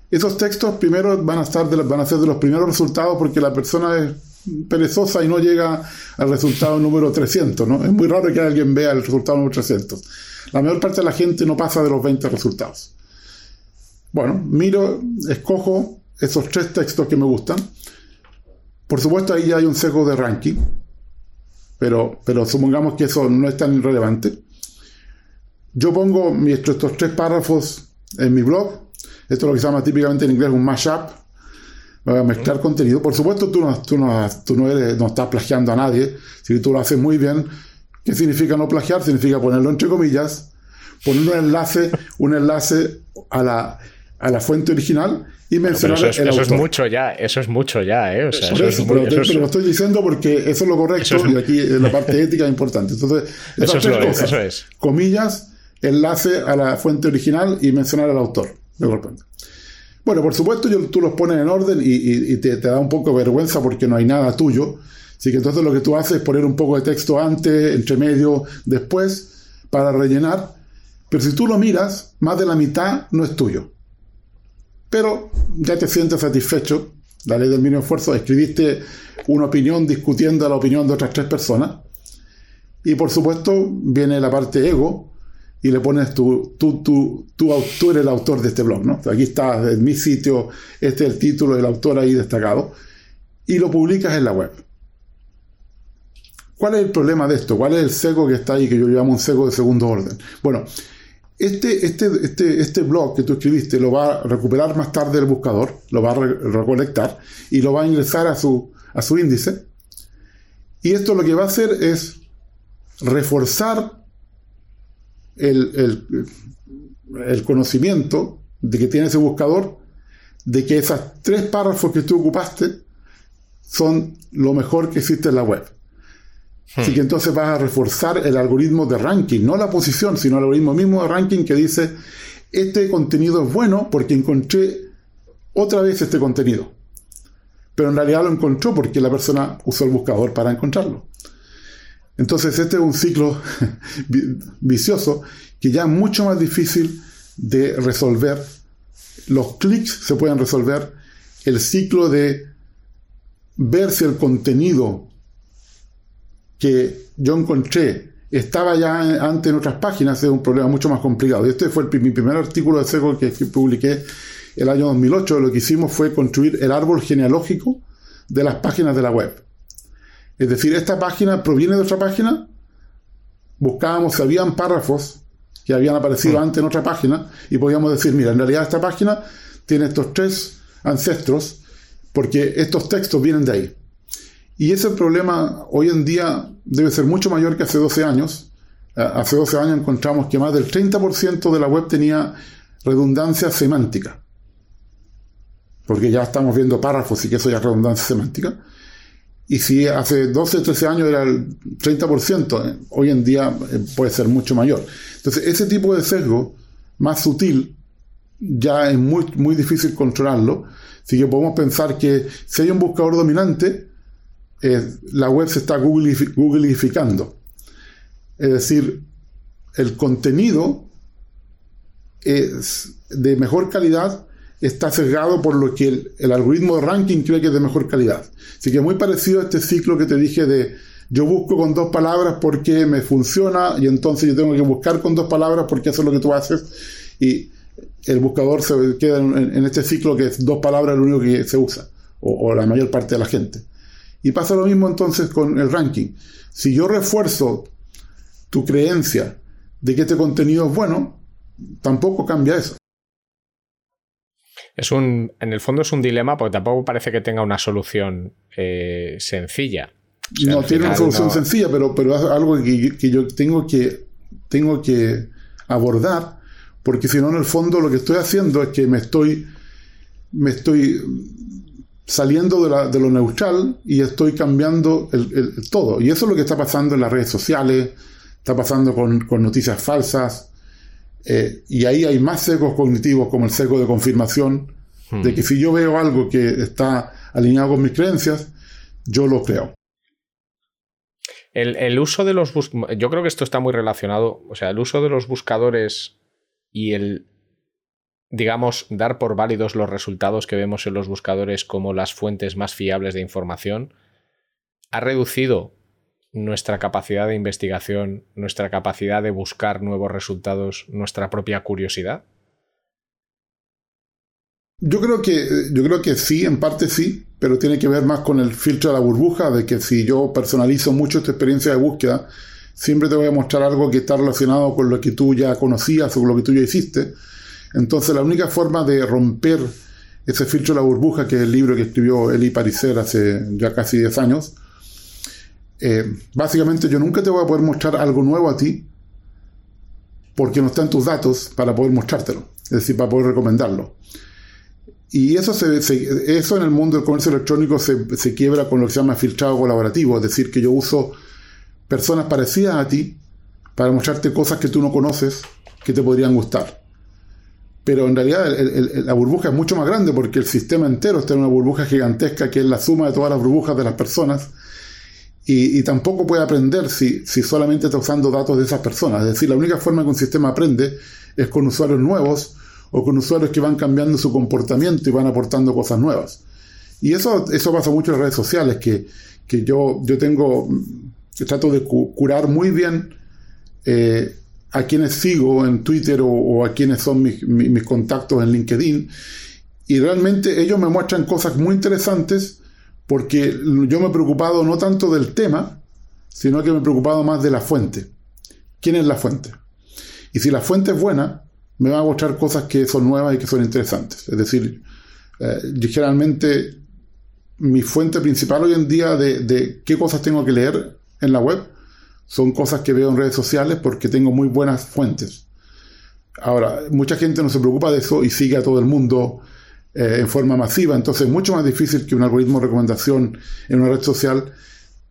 Esos textos primero van a, estar van a ser de los primeros resultados porque la persona es perezosa y no llega al resultado número 300, ¿no? Es muy raro que alguien vea el resultado número 300. La mayor parte de la gente no pasa de los 20 resultados. Bueno, miro, escojo esos tres textos que me gustan. Por supuesto, ahí ya hay un sesgo de ranking, pero, pero supongamos que eso no es tan relevante. Yo pongo estos tres párrafos en mi blog. Esto es lo que se llama típicamente en inglés un mashup. Voy a mezclar contenido. Por supuesto, tú no, tú no, tú no, eres, no estás plagiando a nadie. Si tú lo haces muy bien, ¿Qué significa no plagiar? Significa ponerlo entre comillas, poner un enlace, un enlace a la, a la fuente original y mencionar eso, es, eso es mucho ya, eso es mucho ya, ¿eh? eso, pero, lo estoy diciendo porque eso es lo correcto y aquí la parte ética es importante. Entonces, eso, es, cosas, eso es. Comillas, enlace a la fuente original y mencionar al autor. Bueno, por supuesto, yo, tú los pones en orden y, te, te, da un poco de vergüenza porque no hay nada tuyo. Así que entonces lo que tú haces es poner un poco de texto antes, entre medio, después, para rellenar. Pero si tú lo miras, más de la mitad no es tuyo. Pero ya te sientes satisfecho la ley del mínimo esfuerzo, escribiste una opinión discutiendo la opinión de otras tres personas. Y por supuesto viene la parte ego y le pones tu, tú, tú, tú, eres el autor de este blog, ¿no? Aquí está en mi sitio, este es el título del autor ahí destacado, y lo publicas en la web. ¿Cuál es el problema de esto? ¿Cuál es el sesgo que está ahí, que yo llamo un sesgo de segundo orden? Bueno, este, este, este, este blog que tú escribiste lo va a recuperar más tarde el buscador, lo va a recolectar y lo va a ingresar a su, a su índice. Y esto lo que va a hacer es reforzar el, el, conocimiento de que tiene ese buscador de que esos tres párrafos que tú ocupaste son lo mejor que existe en la web. Así hmm. que entonces vas a reforzar el algoritmo de ranking, no la posición, sino el algoritmo mismo de ranking que dice, este contenido es bueno porque encontré otra vez este contenido. Pero en realidad lo encontró porque la persona usó el buscador para encontrarlo. Entonces este es un ciclo vicioso que ya es mucho más difícil de resolver. Los clics se pueden resolver. El ciclo de ver si el contenido que yo encontré estaba ya antes en otras páginas es un problema mucho más complicado. Este fue mi primer artículo de SECO que publiqué el año 2008. Lo que hicimos fue construir el árbol genealógico de las páginas de la web. Es decir, esta página proviene de otra página. Buscábamos si habían párrafos que habían aparecido mm. antes en otra página y podíamos decir, mira, en realidad esta página tiene estos tres ancestros porque estos textos vienen de ahí. Y ese problema hoy en día debe ser mucho mayor que hace 12 años. Hace 12 años encontramos que más del 30% de la web tenía redundancia semántica. Porque ya estamos viendo párrafos y que eso ya es redundancia semántica. Y si hace 12 o 13 años era el 30%, eh, hoy en día eh, puede ser mucho mayor. Entonces, ese tipo de sesgo más sutil ya es muy, muy difícil controlarlo. Así que podemos pensar que si hay un buscador dominante, eh, la web se está googlificando. Es decir, el contenido es de mejor calidad está sesgado por lo que el, algoritmo de ranking cree que es de mejor calidad. Así que muy parecido a este ciclo que te dije de yo busco con dos palabras porque me funciona y entonces yo tengo que buscar con dos palabras porque eso es lo que tú haces y el buscador se queda en, este ciclo que es dos palabras lo único que se usa o, la mayor parte de la gente. Y pasa lo mismo entonces con el ranking. Si yo refuerzo tu creencia de que este contenido es bueno, tampoco cambia eso es un, en el fondo es un dilema porque tampoco parece que tenga una solución eh, sencilla. no tiene una solución sencilla, pero, pero es algo que, yo tengo que, tengo que abordar, porque si no, en el fondo lo que estoy haciendo es que me estoy, me estoy saliendo de, lo neutral y estoy cambiando el, todo. Y eso es lo que está pasando en las redes sociales, está pasando con, con noticias falsas, eh, y ahí hay más sesgos cognitivos como el sesgo de confirmación, de que si yo veo algo que está alineado con mis creencias, yo lo creo. El, uso de los yo creo que esto está muy relacionado, o sea, el uso de los buscadores y el, digamos, dar por válidos los resultados que vemos en los buscadores como las fuentes más fiables de información, ha reducido nuestra capacidad de investigación, nuestra capacidad de buscar nuevos resultados, nuestra propia curiosidad? Yo creo que, yo creo que sí, en parte sí, pero tiene que ver más con el filtro de la burbuja, de que si yo personalizo mucho esta experiencia de búsqueda, siempre te voy a mostrar algo que está relacionado con lo que tú ya conocías o con lo que tú ya hiciste. Entonces la única forma de romper ese filtro de la burbuja, que es el libro que escribió Eli Pariser hace ya casi 10 años, eh, básicamente yo nunca te voy a poder mostrar algo nuevo a ti porque no está en tus datos para poder mostrártelo, es decir, para poder recomendarlo. Y eso en el mundo del comercio electrónico se, se, quiebra con lo que se llama filtrado colaborativo, es decir, que yo uso personas parecidas a ti para mostrarte cosas que tú no conoces que te podrían gustar. Pero en realidad la burbuja es mucho más grande porque el sistema entero está en una burbuja gigantesca que es la suma de todas las burbujas de las personas y, tampoco puede aprender si, si, solamente está usando datos de esas personas. Es decir, la única forma que un sistema aprende es con usuarios nuevos o con usuarios que van cambiando su comportamiento y van aportando cosas nuevas. Y eso, eso pasa mucho en las redes sociales, que, yo, yo tengo, yo trato de curar muy bien eh, a quienes sigo en Twitter o, a quienes son mis, mis, contactos en LinkedIn. Y realmente ellos me muestran cosas muy interesantes porque yo me he preocupado no tanto del tema, sino que me he preocupado más de la fuente. ¿Quién es la fuente? Y si la fuente es buena, me va a mostrar cosas que son nuevas y que son interesantes. Es decir, eh, yo generalmente mi fuente principal hoy en día de, qué cosas tengo que leer en la web son cosas que veo en redes sociales porque tengo muy buenas fuentes. Ahora, mucha gente no se preocupa de eso y sigue a todo el mundo eh, en forma masiva, entonces es mucho más difícil que un algoritmo de recomendación en una red social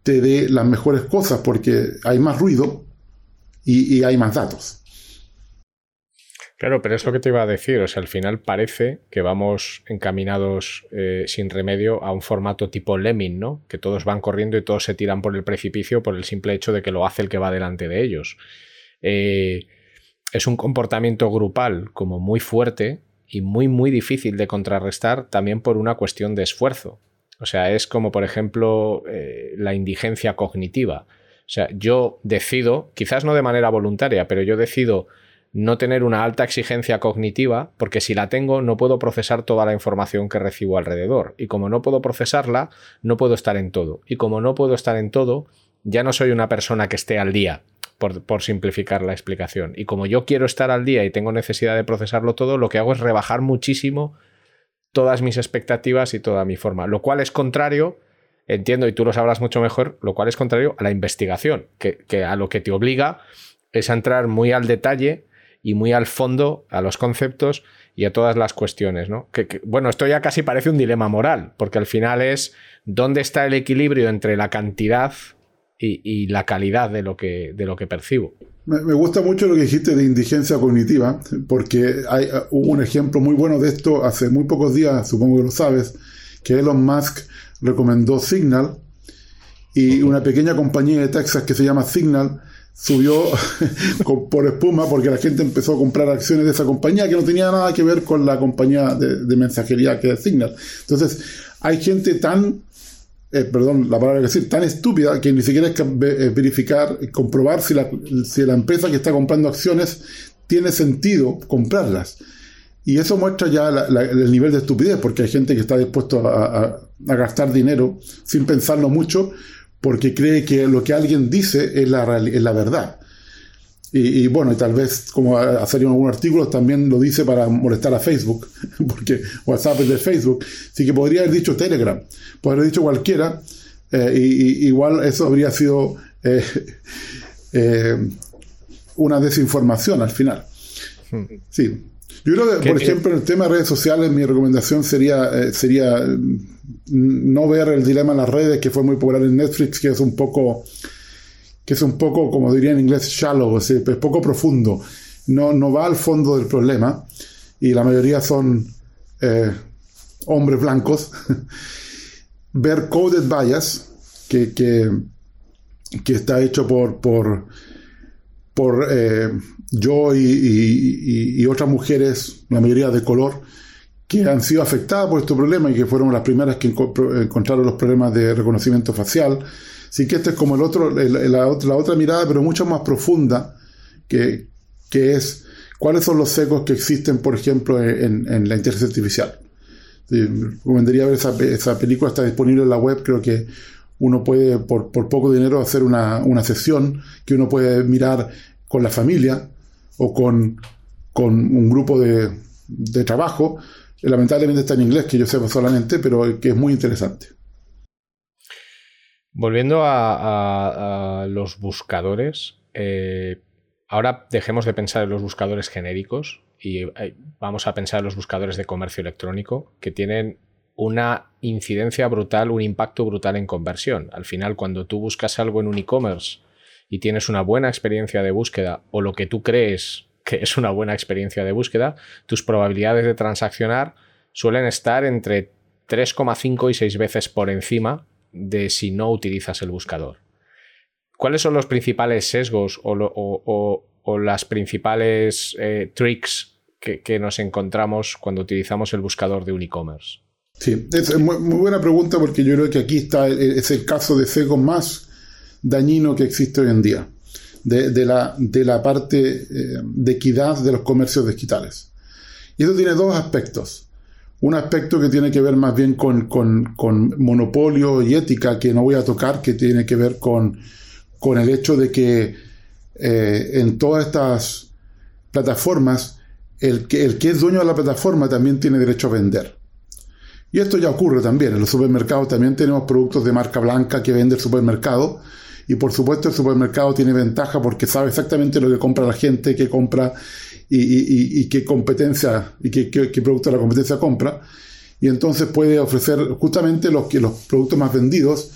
te dé las mejores cosas porque hay más ruido y hay más datos. Claro, pero es lo que te iba a decir. O sea, al final parece que vamos encaminados eh, sin remedio a un formato tipo Lemming, ¿no? Que todos van corriendo y todos se tiran por el precipicio por el simple hecho de que lo hace el que va delante de ellos. Eh, es un comportamiento grupal como muy fuerte y muy, muy difícil de contrarrestar también por una cuestión de esfuerzo. O sea, es como, por ejemplo, eh, la indigencia cognitiva. O sea, yo decido, quizás no de manera voluntaria, pero yo decido no tener una alta exigencia cognitiva, porque si la tengo no puedo procesar toda la información que recibo alrededor. Y como no puedo procesarla, no puedo estar en todo. Y como no puedo estar en todo, ya no soy una persona que esté al día, por, simplificar la explicación. Y como yo quiero estar al día y tengo necesidad de procesarlo todo, lo que hago es rebajar muchísimo todas mis expectativas y toda mi forma, lo cual es contrario entiendo, y tú lo sabrás mucho mejor, lo cual es contrario a la investigación, que, que, a lo que te obliga es a entrar muy al detalle y muy al fondo a los conceptos y a todas las cuestiones, ¿no? Que, bueno, esto ya casi parece un dilema moral, porque al final es dónde está el equilibrio entre la cantidad y, la calidad de lo que, de lo que percibo. Me, gusta mucho lo que dijiste de indigencia cognitiva, porque hay, hubo un ejemplo muy bueno de esto hace muy pocos días, supongo que lo sabes, que Elon Musk recomendó Signal y una pequeña compañía de Texas que se llama Signal subió por espuma porque la gente empezó a comprar acciones de esa compañía que no tenía nada que ver con la compañía de, mensajería que es Signal. Entonces, hay gente tan, eh, perdón, la palabra que decir, tan estúpida que ni siquiera es eh, verificar, comprobar si la, si la empresa que está comprando acciones tiene sentido comprarlas. Y eso muestra ya el nivel de estupidez, porque hay gente que está dispuesto a gastar dinero sin pensarlo mucho porque cree que lo que alguien dice es la, es la verdad. Y, bueno, y tal vez, como hacer algún artículo, también lo dice para molestar a Facebook, porque WhatsApp es de Facebook. Así que podría haber dicho Telegram, podría haber dicho cualquiera, eh, y, igual eso habría sido eh, eh, una desinformación al final. Hmm. Sí. Yo creo que, por ejemplo, en el tema de redes sociales, mi recomendación sería, sería no ver el dilema en las redes que fue muy popular en Netflix, que es un poco, que es un poco, como diría en inglés, shallow, es, poco profundo. No, no va al fondo del problema y la mayoría son eh, hombres blancos. ver Coded Bias, que, que, que, está hecho por, por, por eh, yo y, otras mujeres, la mayoría de color, que han sido afectadas por este problema y que fueron las primeras que encontraron los problemas de reconocimiento facial. Así que este es como el otro, la, otra, mirada, pero mucho más profunda, que, es cuáles son los secos que existen, por ejemplo, en, la inteligencia artificial. Sí, recomendaría ver esa, película, está disponible en la web, creo que uno puede, por, poco dinero, hacer una, una, sesión que uno puede mirar con la familia o con, con un grupo de, de trabajo lamentablemente está en inglés, que yo sepa solamente, pero que es muy interesante. Volviendo a, los buscadores, eh, ahora dejemos de pensar en los buscadores genéricos y eh, vamos a pensar en los buscadores de comercio electrónico que tienen una incidencia brutal, un impacto brutal en conversión. Al final, cuando tú buscas algo en un e-commerce y tienes una buena experiencia de búsqueda o lo que tú crees que es una buena experiencia de búsqueda, tus probabilidades de transaccionar suelen estar entre 3,5 y 6 veces por encima de si no utilizas el buscador. ¿Cuáles son los principales sesgos o, las principales eh, tricks que, que, nos encontramos cuando utilizamos el buscador de un e-commerce? Sí, es muy, buena pregunta porque yo creo que aquí está, es el caso de sesgo más dañino que existe hoy en día, de, la, de la parte eh, de equidad de los comercios digitales. Y eso tiene dos aspectos. Un aspecto que tiene que ver más bien con, monopolio y ética, que no voy a tocar, que tiene que ver con, el hecho de que eh, en todas estas plataformas, el que es dueño de la plataforma también tiene derecho a vender. Y esto ya ocurre también. En los supermercados también tenemos productos de marca blanca que vende el supermercado. Y por supuesto el supermercado tiene ventaja porque sabe exactamente lo que compra la gente, qué compra y, qué competencia y qué, producto la competencia compra. Y entonces puede ofrecer justamente los, los productos más vendidos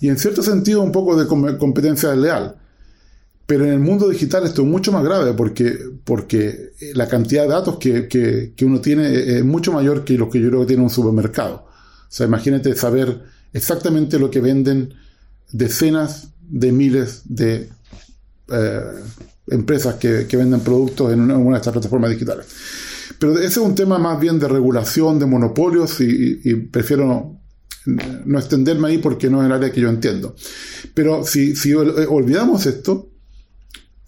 y en cierto sentido un poco de competencia desleal. Pero en el mundo digital esto es mucho más grave porque, porque la cantidad de datos que, que, uno tiene es mucho mayor que los que yo creo que tiene un supermercado. O sea, imagínate saber exactamente lo que venden decenas de miles de eh, empresas que, venden productos en una, de estas plataformas digitales. Pero ese es un tema más bien de regulación, de monopolios, y, prefiero no, no, extenderme ahí porque no es el área que yo entiendo. Pero si, si olvidamos esto,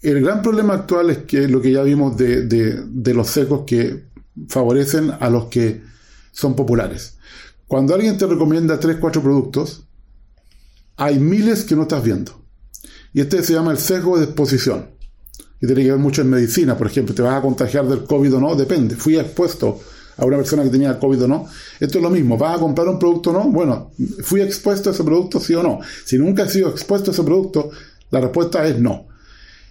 el gran problema actual es que lo que ya vimos de, de, los secos que favorecen a los que son populares. Cuando alguien te recomienda 3, 4 productos, hay miles que no estás viendo. Y este se llama el sesgo de exposición y tiene que ver mucho en medicina, por ejemplo, ¿te vas a contagiar del COVID o no? Depende, fui expuesto a una persona que tenía COVID o no. Esto es lo mismo, ¿vas a comprar un producto o no? Bueno, ¿fui expuesto a ese producto sí o no? Si nunca he sido expuesto a ese producto, la respuesta es no.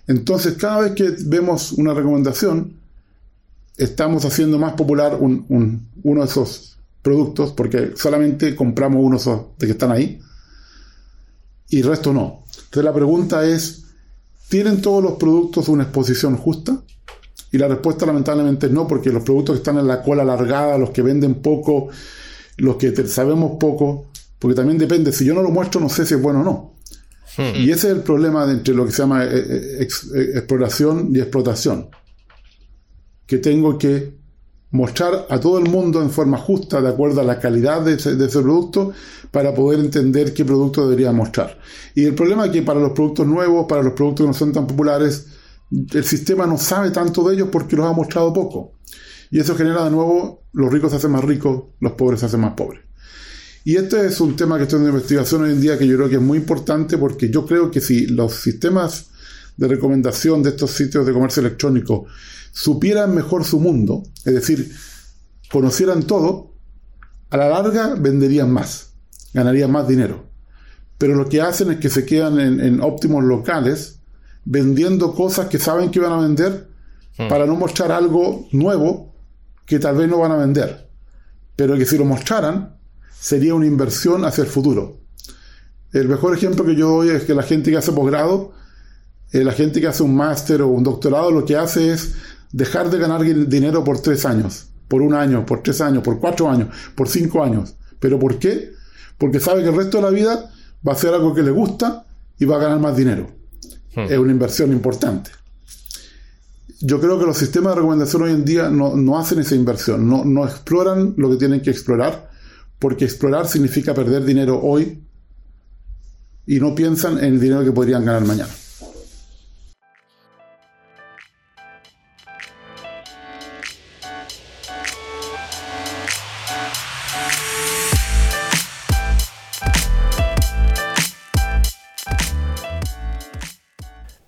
Entonces, cada vez que vemos una recomendación, estamos haciendo más popular uno de esos productos, porque solamente compramos uno de que están ahí, y el resto no. Entonces la pregunta es, ¿Tienen todos los productos una exposición justa? Y la respuesta lamentablemente es no, porque los productos que están en la cola alargada, los que venden poco, los que sabemos poco, porque también depende, si yo no lo muestro no sé si es bueno o no. Hmm. Y ese es el problema entre lo que se llama eh, eh, eh, exploración y explotación. Que tengo que mostrar a todo el mundo en forma justa, de acuerdo a la calidad de ese, producto, para poder entender qué producto debería mostrar. Y el problema es que para los productos nuevos, para los productos que no son tan populares, el sistema no sabe tanto de ellos porque los ha mostrado poco. Y eso genera de nuevo, los ricos se hacen más ricos, los pobres se hacen más pobres. Y este es un tema que estoy en investigación hoy en día que yo creo que es muy importante porque yo creo que si los sistemas de recomendación de estos sitios de comercio electrónico supieran mejor su mundo, es decir, conocieran todo, a la larga venderían más, ganarían más dinero. Pero lo que hacen es que se quedan en, óptimos locales vendiendo cosas que saben que van a vender hmm. para no mostrar algo nuevo que tal vez no van a vender. Pero que si lo mostraran, sería una inversión hacia el futuro. El mejor ejemplo que yo doy es que la gente que hace posgrado, eh, la gente que hace un máster o un doctorado, lo que hace es dejar de ganar dinero por tres años, por un año, por tres años, por cuatro años, por cinco años. ¿Pero por qué? Porque sabe que el resto de la vida va a hacer algo que le gusta y va a ganar más dinero. Hmm. Es una inversión importante. Yo creo que los sistemas de recomendación hoy en día no, hacen esa inversión, no, no exploran lo que tienen que explorar, porque explorar significa perder dinero hoy y no piensan en el dinero que podrían ganar mañana.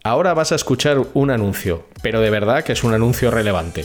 Ahora vas a escuchar un anuncio, pero de verdad que es un anuncio relevante.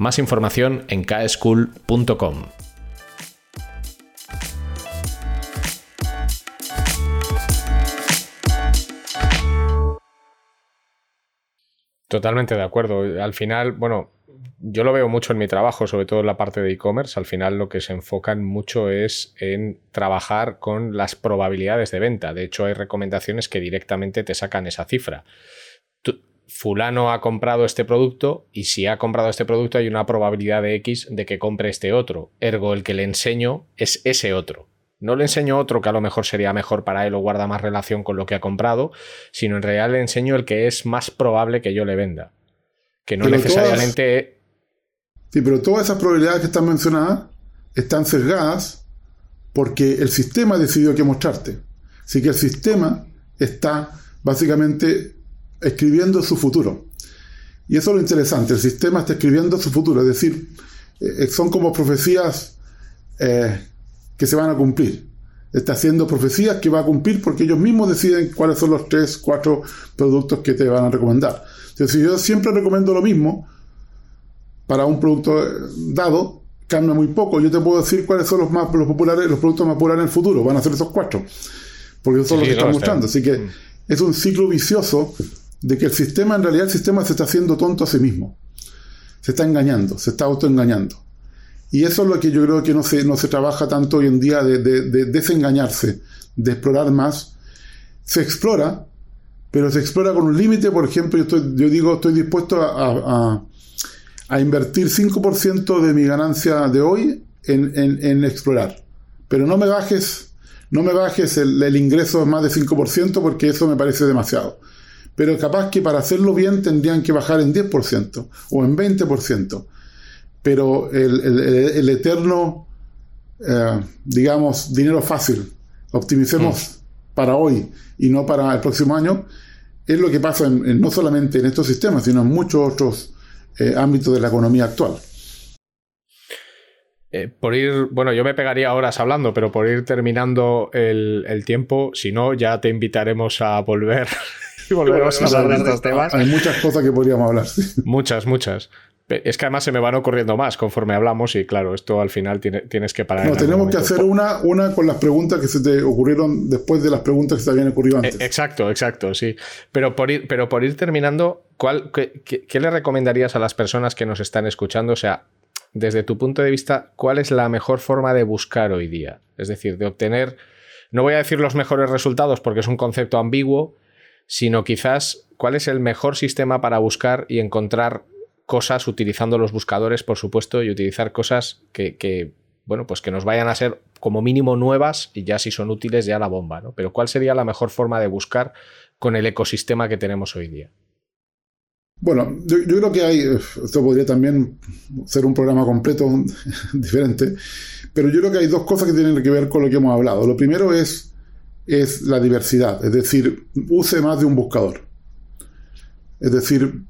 Más información en kschool.com. Totalmente de acuerdo. Al final, bueno, yo lo veo mucho en mi trabajo, sobre todo en la parte de e-commerce. Al final lo que se enfocan mucho es en trabajar con las probabilidades de venta. De hecho, hay recomendaciones que directamente te sacan esa cifra. Fulano ha comprado este producto y si ha comprado este producto hay una probabilidad de X de que compre este otro. Ergo, el que le enseño es ese otro. No le enseño otro que a lo mejor sería mejor para él o guarda más relación con lo que ha comprado, sino en realidad le enseño el que es más probable que yo le venda. Que no necesariamente... sí, pero todas esas probabilidades que están mencionadas están sesgadas porque el sistema decidió qué mostrarte. Así que el sistema está básicamente escribiendo su futuro. Y eso es lo interesante, el sistema está escribiendo su futuro, es decir, eh, son como profecías eh, que se van a cumplir. Está haciendo profecías que va a cumplir porque ellos mismos deciden cuáles son los tres, cuatro productos que te van a recomendar. Entonces, si yo siempre recomiendo lo mismo para un producto dado, cambia muy poco. Yo te puedo decir cuáles son los más los populares, los productos más populares en el futuro. Van a ser esos cuatro. Porque son los que están mostrando. Así que es un ciclo vicioso de que el sistema, en realidad, el sistema se está haciendo tonto a sí mismo. Se está engañando, se está autoengañando. Y eso es lo que yo creo que no se, no se trabaja tanto hoy en día de, desengañarse, de explorar más. Se explora, pero se explora con un límite. Por ejemplo, yo, estoy, yo digo, estoy dispuesto a, a, invertir 5% de mi ganancia de hoy en, en, explorar. Pero no me bajes, no me bajes el, el ingreso más de 5% porque eso me parece demasiado. Pero capaz que para hacerlo bien tendrían que bajar en 10% o en 20% pero el, eterno, eh, digamos, dinero fácil, optimicemos mm. para hoy y no para el próximo año, es lo que pasa no solamente en estos sistemas, sino en muchos otros eh, ámbitos de la economía actual. Eh, por ir, bueno, yo me pegaría horas hablando, pero por ir terminando el, el tiempo, si no, ya te invitaremos a volver y volveremos a hablar de estos temas. Hay muchas cosas que podríamos hablar. Muchas, muchas. Es que además se me van ocurriendo más conforme hablamos y claro, esto al final tienes que parar. No, tenemos que hacer una, una con las preguntas que se te ocurrieron después de las preguntas que se habían ocurrido eh, antes. exacto, exacto, sí. Pero por ir, pero por ir terminando, ¿cuál, qué, le recomendarías a las personas que nos están escuchando? O sea, desde tu punto de vista, ¿cuál es la mejor forma de buscar hoy día? Es decir, de obtener, no voy a decir los mejores resultados porque es un concepto ambiguo, sino quizás cuál es el mejor sistema para buscar y encontrar cosas utilizando los buscadores, por supuesto, y utilizar cosas que, bueno, pues que nos vayan a ser como mínimo nuevas y ya si son útiles ya la bomba, ¿no? Pero ¿cuál sería la mejor forma de buscar con el ecosistema que tenemos hoy día? Bueno, yo, creo que hay, esto podría también ser un programa completo diferente, pero yo creo que hay dos cosas que tienen que ver con lo que hemos hablado. Lo primero es, es la diversidad, es decir, use más de un buscador. Es decir,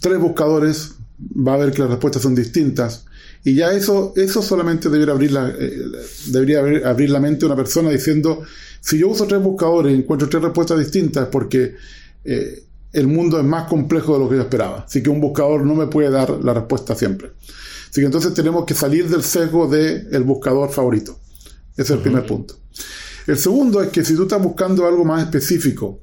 tres buscadores va a ver que las respuestas son distintas. Y ya eso, eso solamente debería abrir la, eh, debería abrir, la mente a una persona diciendo, si yo uso tres buscadores y encuentro tres respuestas distintas porque eh, el mundo es más complejo de lo que yo esperaba. Así que un buscador no me puede dar la respuesta siempre. Así que entonces tenemos que salir del sesgo del el buscador favorito. Ese es el primer punto. El segundo es que si tú estás buscando algo más específico,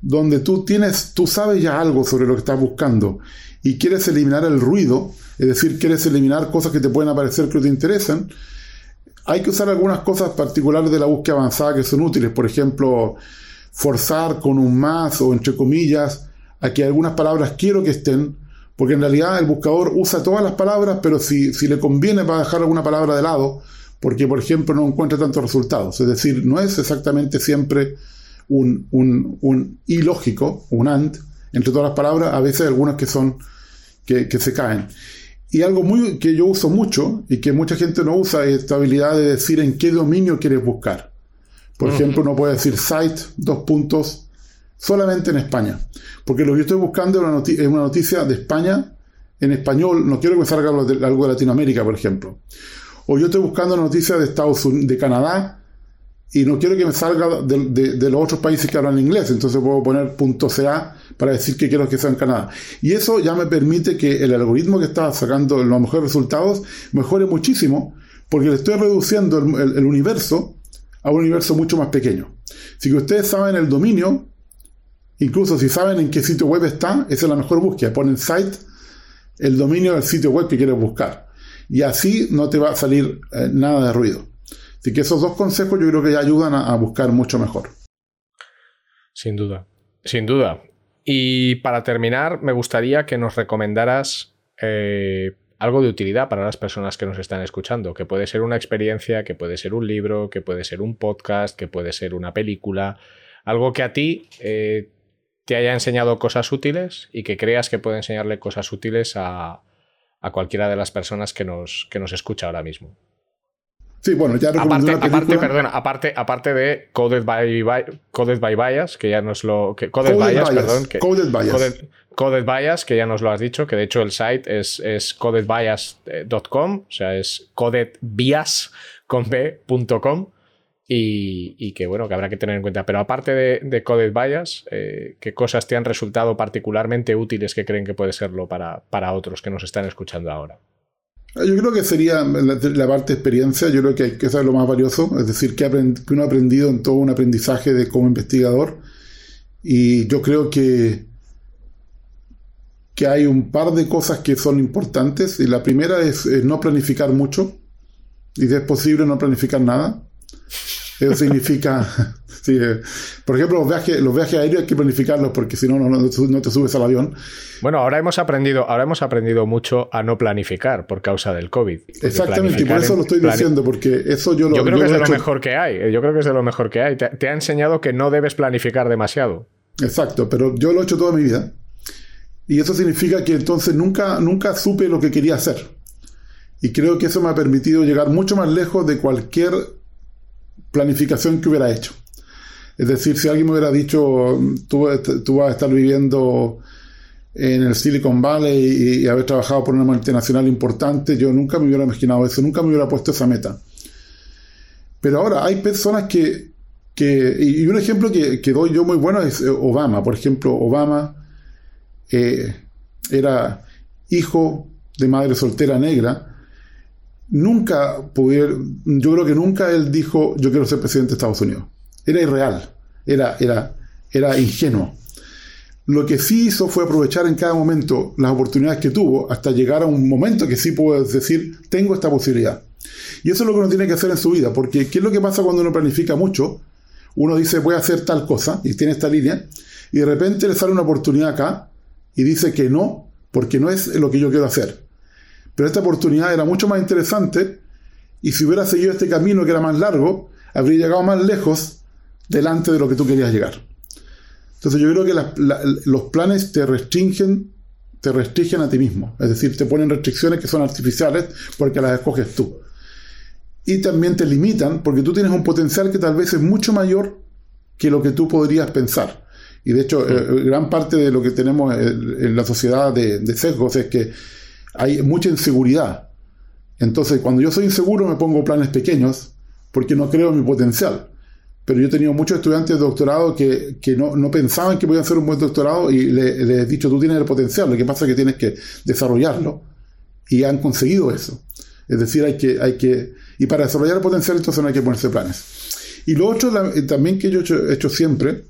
donde tú tienes, tú sabes ya algo sobre lo que estás buscando y quieres eliminar el ruido, es decir, quieres eliminar cosas que te pueden aparecer que te interesan, hay que usar algunas cosas particulares de la búsqueda avanzada que son útiles. Por ejemplo, forzar con un más o entre comillas a que algunas palabras quiero que estén, porque en realidad el buscador usa todas las palabras, pero si, si le conviene va a dejar alguna palabra de lado, porque por ejemplo no encuentra tantos resultados. Es decir, no es exactamente siempre un, un, un ilógico, un AND, entre todas las palabras, a veces algunas que son, que, se caen. Y algo muy, que yo uso mucho y que mucha gente no usa es esta habilidad de decir en qué dominio quieres buscar. Por ejemplo, uno puede decir site, dos puntos, solamente en España. Porque lo que yo estoy buscando es una, noticia, una noticia de España en español. No quiero que salga algo de, algo de Latinoamérica, por ejemplo. O yo estoy buscando noticias de Estados Unidos, de Canadá, y no quiero que me salga de, los otros países que hablan inglés, entonces puedo poner .ca para decir que quiero que sea en Canadá. Y eso ya me permite que el algoritmo que está sacando los mejores resultados mejore muchísimo, porque le estoy reduciendo el, universo a un universo mucho más pequeño. Si ustedes saben el dominio, incluso si saben en qué sitio web está, esa es la mejor búsqueda. Ponen site el dominio del sitio web que quieres buscar. Y así no te va a salir eh, nada de ruido. Así que esos dos consejos yo creo que ya ayudan a, buscar mucho mejor. Sin duda, sin duda. Y para terminar, me gustaría que nos recomendaras eh, algo de utilidad para las personas que nos están escuchando, que puede ser una experiencia, que puede ser un libro, que puede ser un podcast, que puede ser una película, algo que a ti eh, te haya enseñado cosas útiles y que creas que puede enseñarle cosas útiles a, cualquiera de las personas que nos, que nos escucha ahora mismo. Sí, bueno, ya aparte, aparte, perdona, aparte, aparte de Coded by, Coded by Bias, que ya nos lo. Que, Coded, Bias, perdón. Que, Coded Bias. Coded, Bias, que ya nos lo has dicho, que de hecho el site es, es codedbias.com, o sea, es codedbias.com. Y, que bueno, que habrá que tener en cuenta. Pero aparte de, de Coded Bias, eh, ¿qué cosas te han resultado particularmente útiles que creen que puede serlo para, para otros que nos están escuchando ahora? Yo creo que sería la, parte de experiencia, yo creo que, que eso es lo más valioso, es decir, que, uno ha aprendido en todo un aprendizaje de como investigador y yo creo que, que hay un par de cosas que son importantes y la primera es no planificar mucho y si es posible no planificar nada. Eso significa, eh, por ejemplo, los viajes, los viajes aéreos hay que planificarlos porque si no, no, te subes al avión. Bueno, ahora hemos aprendido, ahora hemos aprendido mucho a no planificar por causa del COVID. Exactamente, y por eso lo estoy diciendo, porque eso yo lo Yo creo que es de lo mejor que hay. Eh, yo creo que es de lo mejor que hay. Te, ha enseñado que no debes planificar demasiado. Exacto, pero yo lo he hecho toda mi vida. Y eso significa que entonces nunca, nunca supe lo que quería hacer. Y creo que eso me ha permitido llegar mucho más lejos de cualquier planificación que hubiera hecho. Es decir, si alguien me hubiera dicho, tú, vas a estar viviendo en el Silicon Valley y, haber trabajado por una multinacional importante, yo nunca me hubiera imaginado eso, nunca me hubiera puesto esa meta. Pero ahora hay personas que, que y un ejemplo que, doy yo muy bueno es Obama. Por ejemplo, Obama eh, era hijo de madre soltera negra nunca pudieron, yo creo que nunca él dijo yo quiero ser presidente de Estados Unidos. Era irreal, era, era, era ingenuo. Lo que sí hizo fue aprovechar en cada momento las oportunidades que tuvo hasta llegar a un momento que sí puedo decir, tengo esta posibilidad. Y eso es lo que uno tiene que hacer en su vida, porque ¿qué es lo que pasa cuando uno planifica mucho? Uno dice, voy a hacer tal cosa, y tiene esta línea, y de repente le sale una oportunidad acá, y dice que no, porque no es lo que yo quiero hacer. Pero esta oportunidad era mucho más interesante y si hubiera seguido este camino que era más largo, habría llegado más lejos delante de lo que tú querías llegar. Entonces yo creo que los planes te restringen, te restringen a ti mismo. Es decir, te ponen restricciones que son artificiales porque las escoges tú. Y también te limitan porque tú tienes un potencial que tal vez es mucho mayor que lo que tú podrías pensar. Y de hecho, eh, gran parte de lo que tenemos en la sociedad de, de sesgos es que hay mucha inseguridad. Entonces, cuando yo soy inseguro, me pongo planes pequeños porque no creo en mi potencial. Pero yo he tenido muchos estudiantes de doctorado que, no, pensaban que podían hacer un buen doctorado y les he dicho, tú tienes el potencial, lo que pasa es que tienes que desarrollarlo. Y han conseguido eso. Es decir, hay que, hay que, y para desarrollar el potencial entonces no hay que ponerse planes. Y lo otro también que yo he hecho, siempre,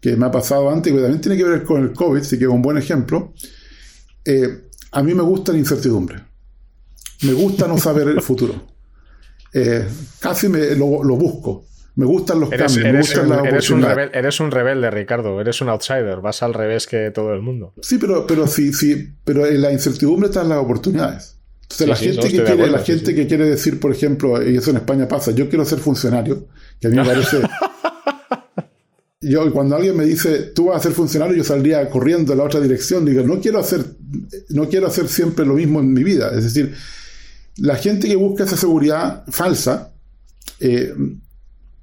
que me ha pasado antes, que también tiene que ver con el COVID, así que es un buen ejemplo, eh, a mí me gusta la incertidumbre. Me gusta no saber el futuro. Eh, casi me, lo, busco. Me gustan los cambios, me gustan las eres un, eres un rebelde, Ricardo. Eres un outsider. Vas al revés que todo el mundo. Sí, pero, pero sí, sí. Pero en la incertidumbre están las oportunidades. Entonces, la gente, que quiere, la gente que quiere decir, por ejemplo, y eso en España pasa, yo quiero ser funcionario, que a mí me parece yo cuando alguien me dice, tú vas a ser funcionario, yo saldría corriendo en la otra dirección. Digo, no quiero hacer, no quiero hacer siempre lo mismo en mi vida. Es decir, la gente que busca esa seguridad falsa eh,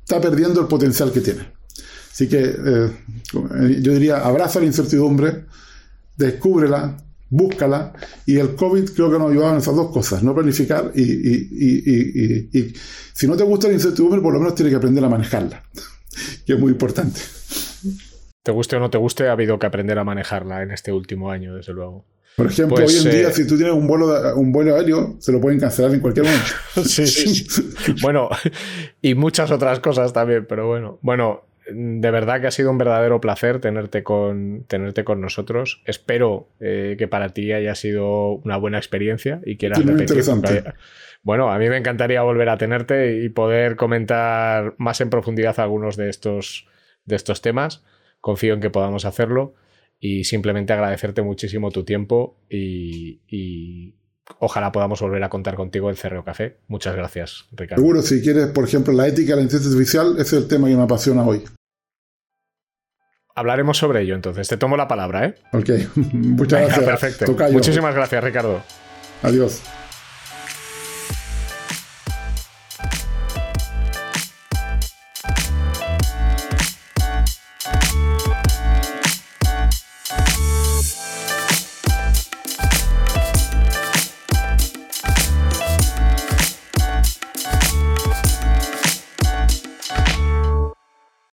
está perdiendo el potencial que tiene. Así que eh, yo diría, abraza la incertidumbre, descúbrela, búscala. Y el COVID creo que nos ayudado en esas dos cosas, no planificar y, y, y si no te gusta la incertidumbre, por lo menos tienes que aprender a manejarla que es muy importante. Te guste o no te guste, ha habido que aprender a manejarla en este último año, desde luego. Por ejemplo, pues, hoy en día, eh, si tú tienes un vuelo, un vuelo aéreo, se lo pueden cancelar en cualquier momento. sí, sí. bueno, y muchas otras cosas también, pero bueno. Bueno, de verdad que ha sido un verdadero placer tenerte con, tenerte con nosotros. Espero eh, que para ti haya sido una buena experiencia y quieras repetir. Bueno, a mí me encantaría volver a tenerte y poder comentar más en profundidad algunos de estos, de estos temas. Confío en que podamos hacerlo y simplemente agradecerte muchísimo tu tiempo y, ojalá podamos volver a contar contigo en Cerreo Café. Muchas gracias, Ricardo. Seguro, si quieres, por ejemplo, la ética de la inteligencia artificial, ese es el tema que me apasiona hoy. Hablaremos sobre ello entonces. Te tomo la palabra, ¿eh? Ok, muchas gracias. Perfecto. Muchísimas gracias, Ricardo. Adiós.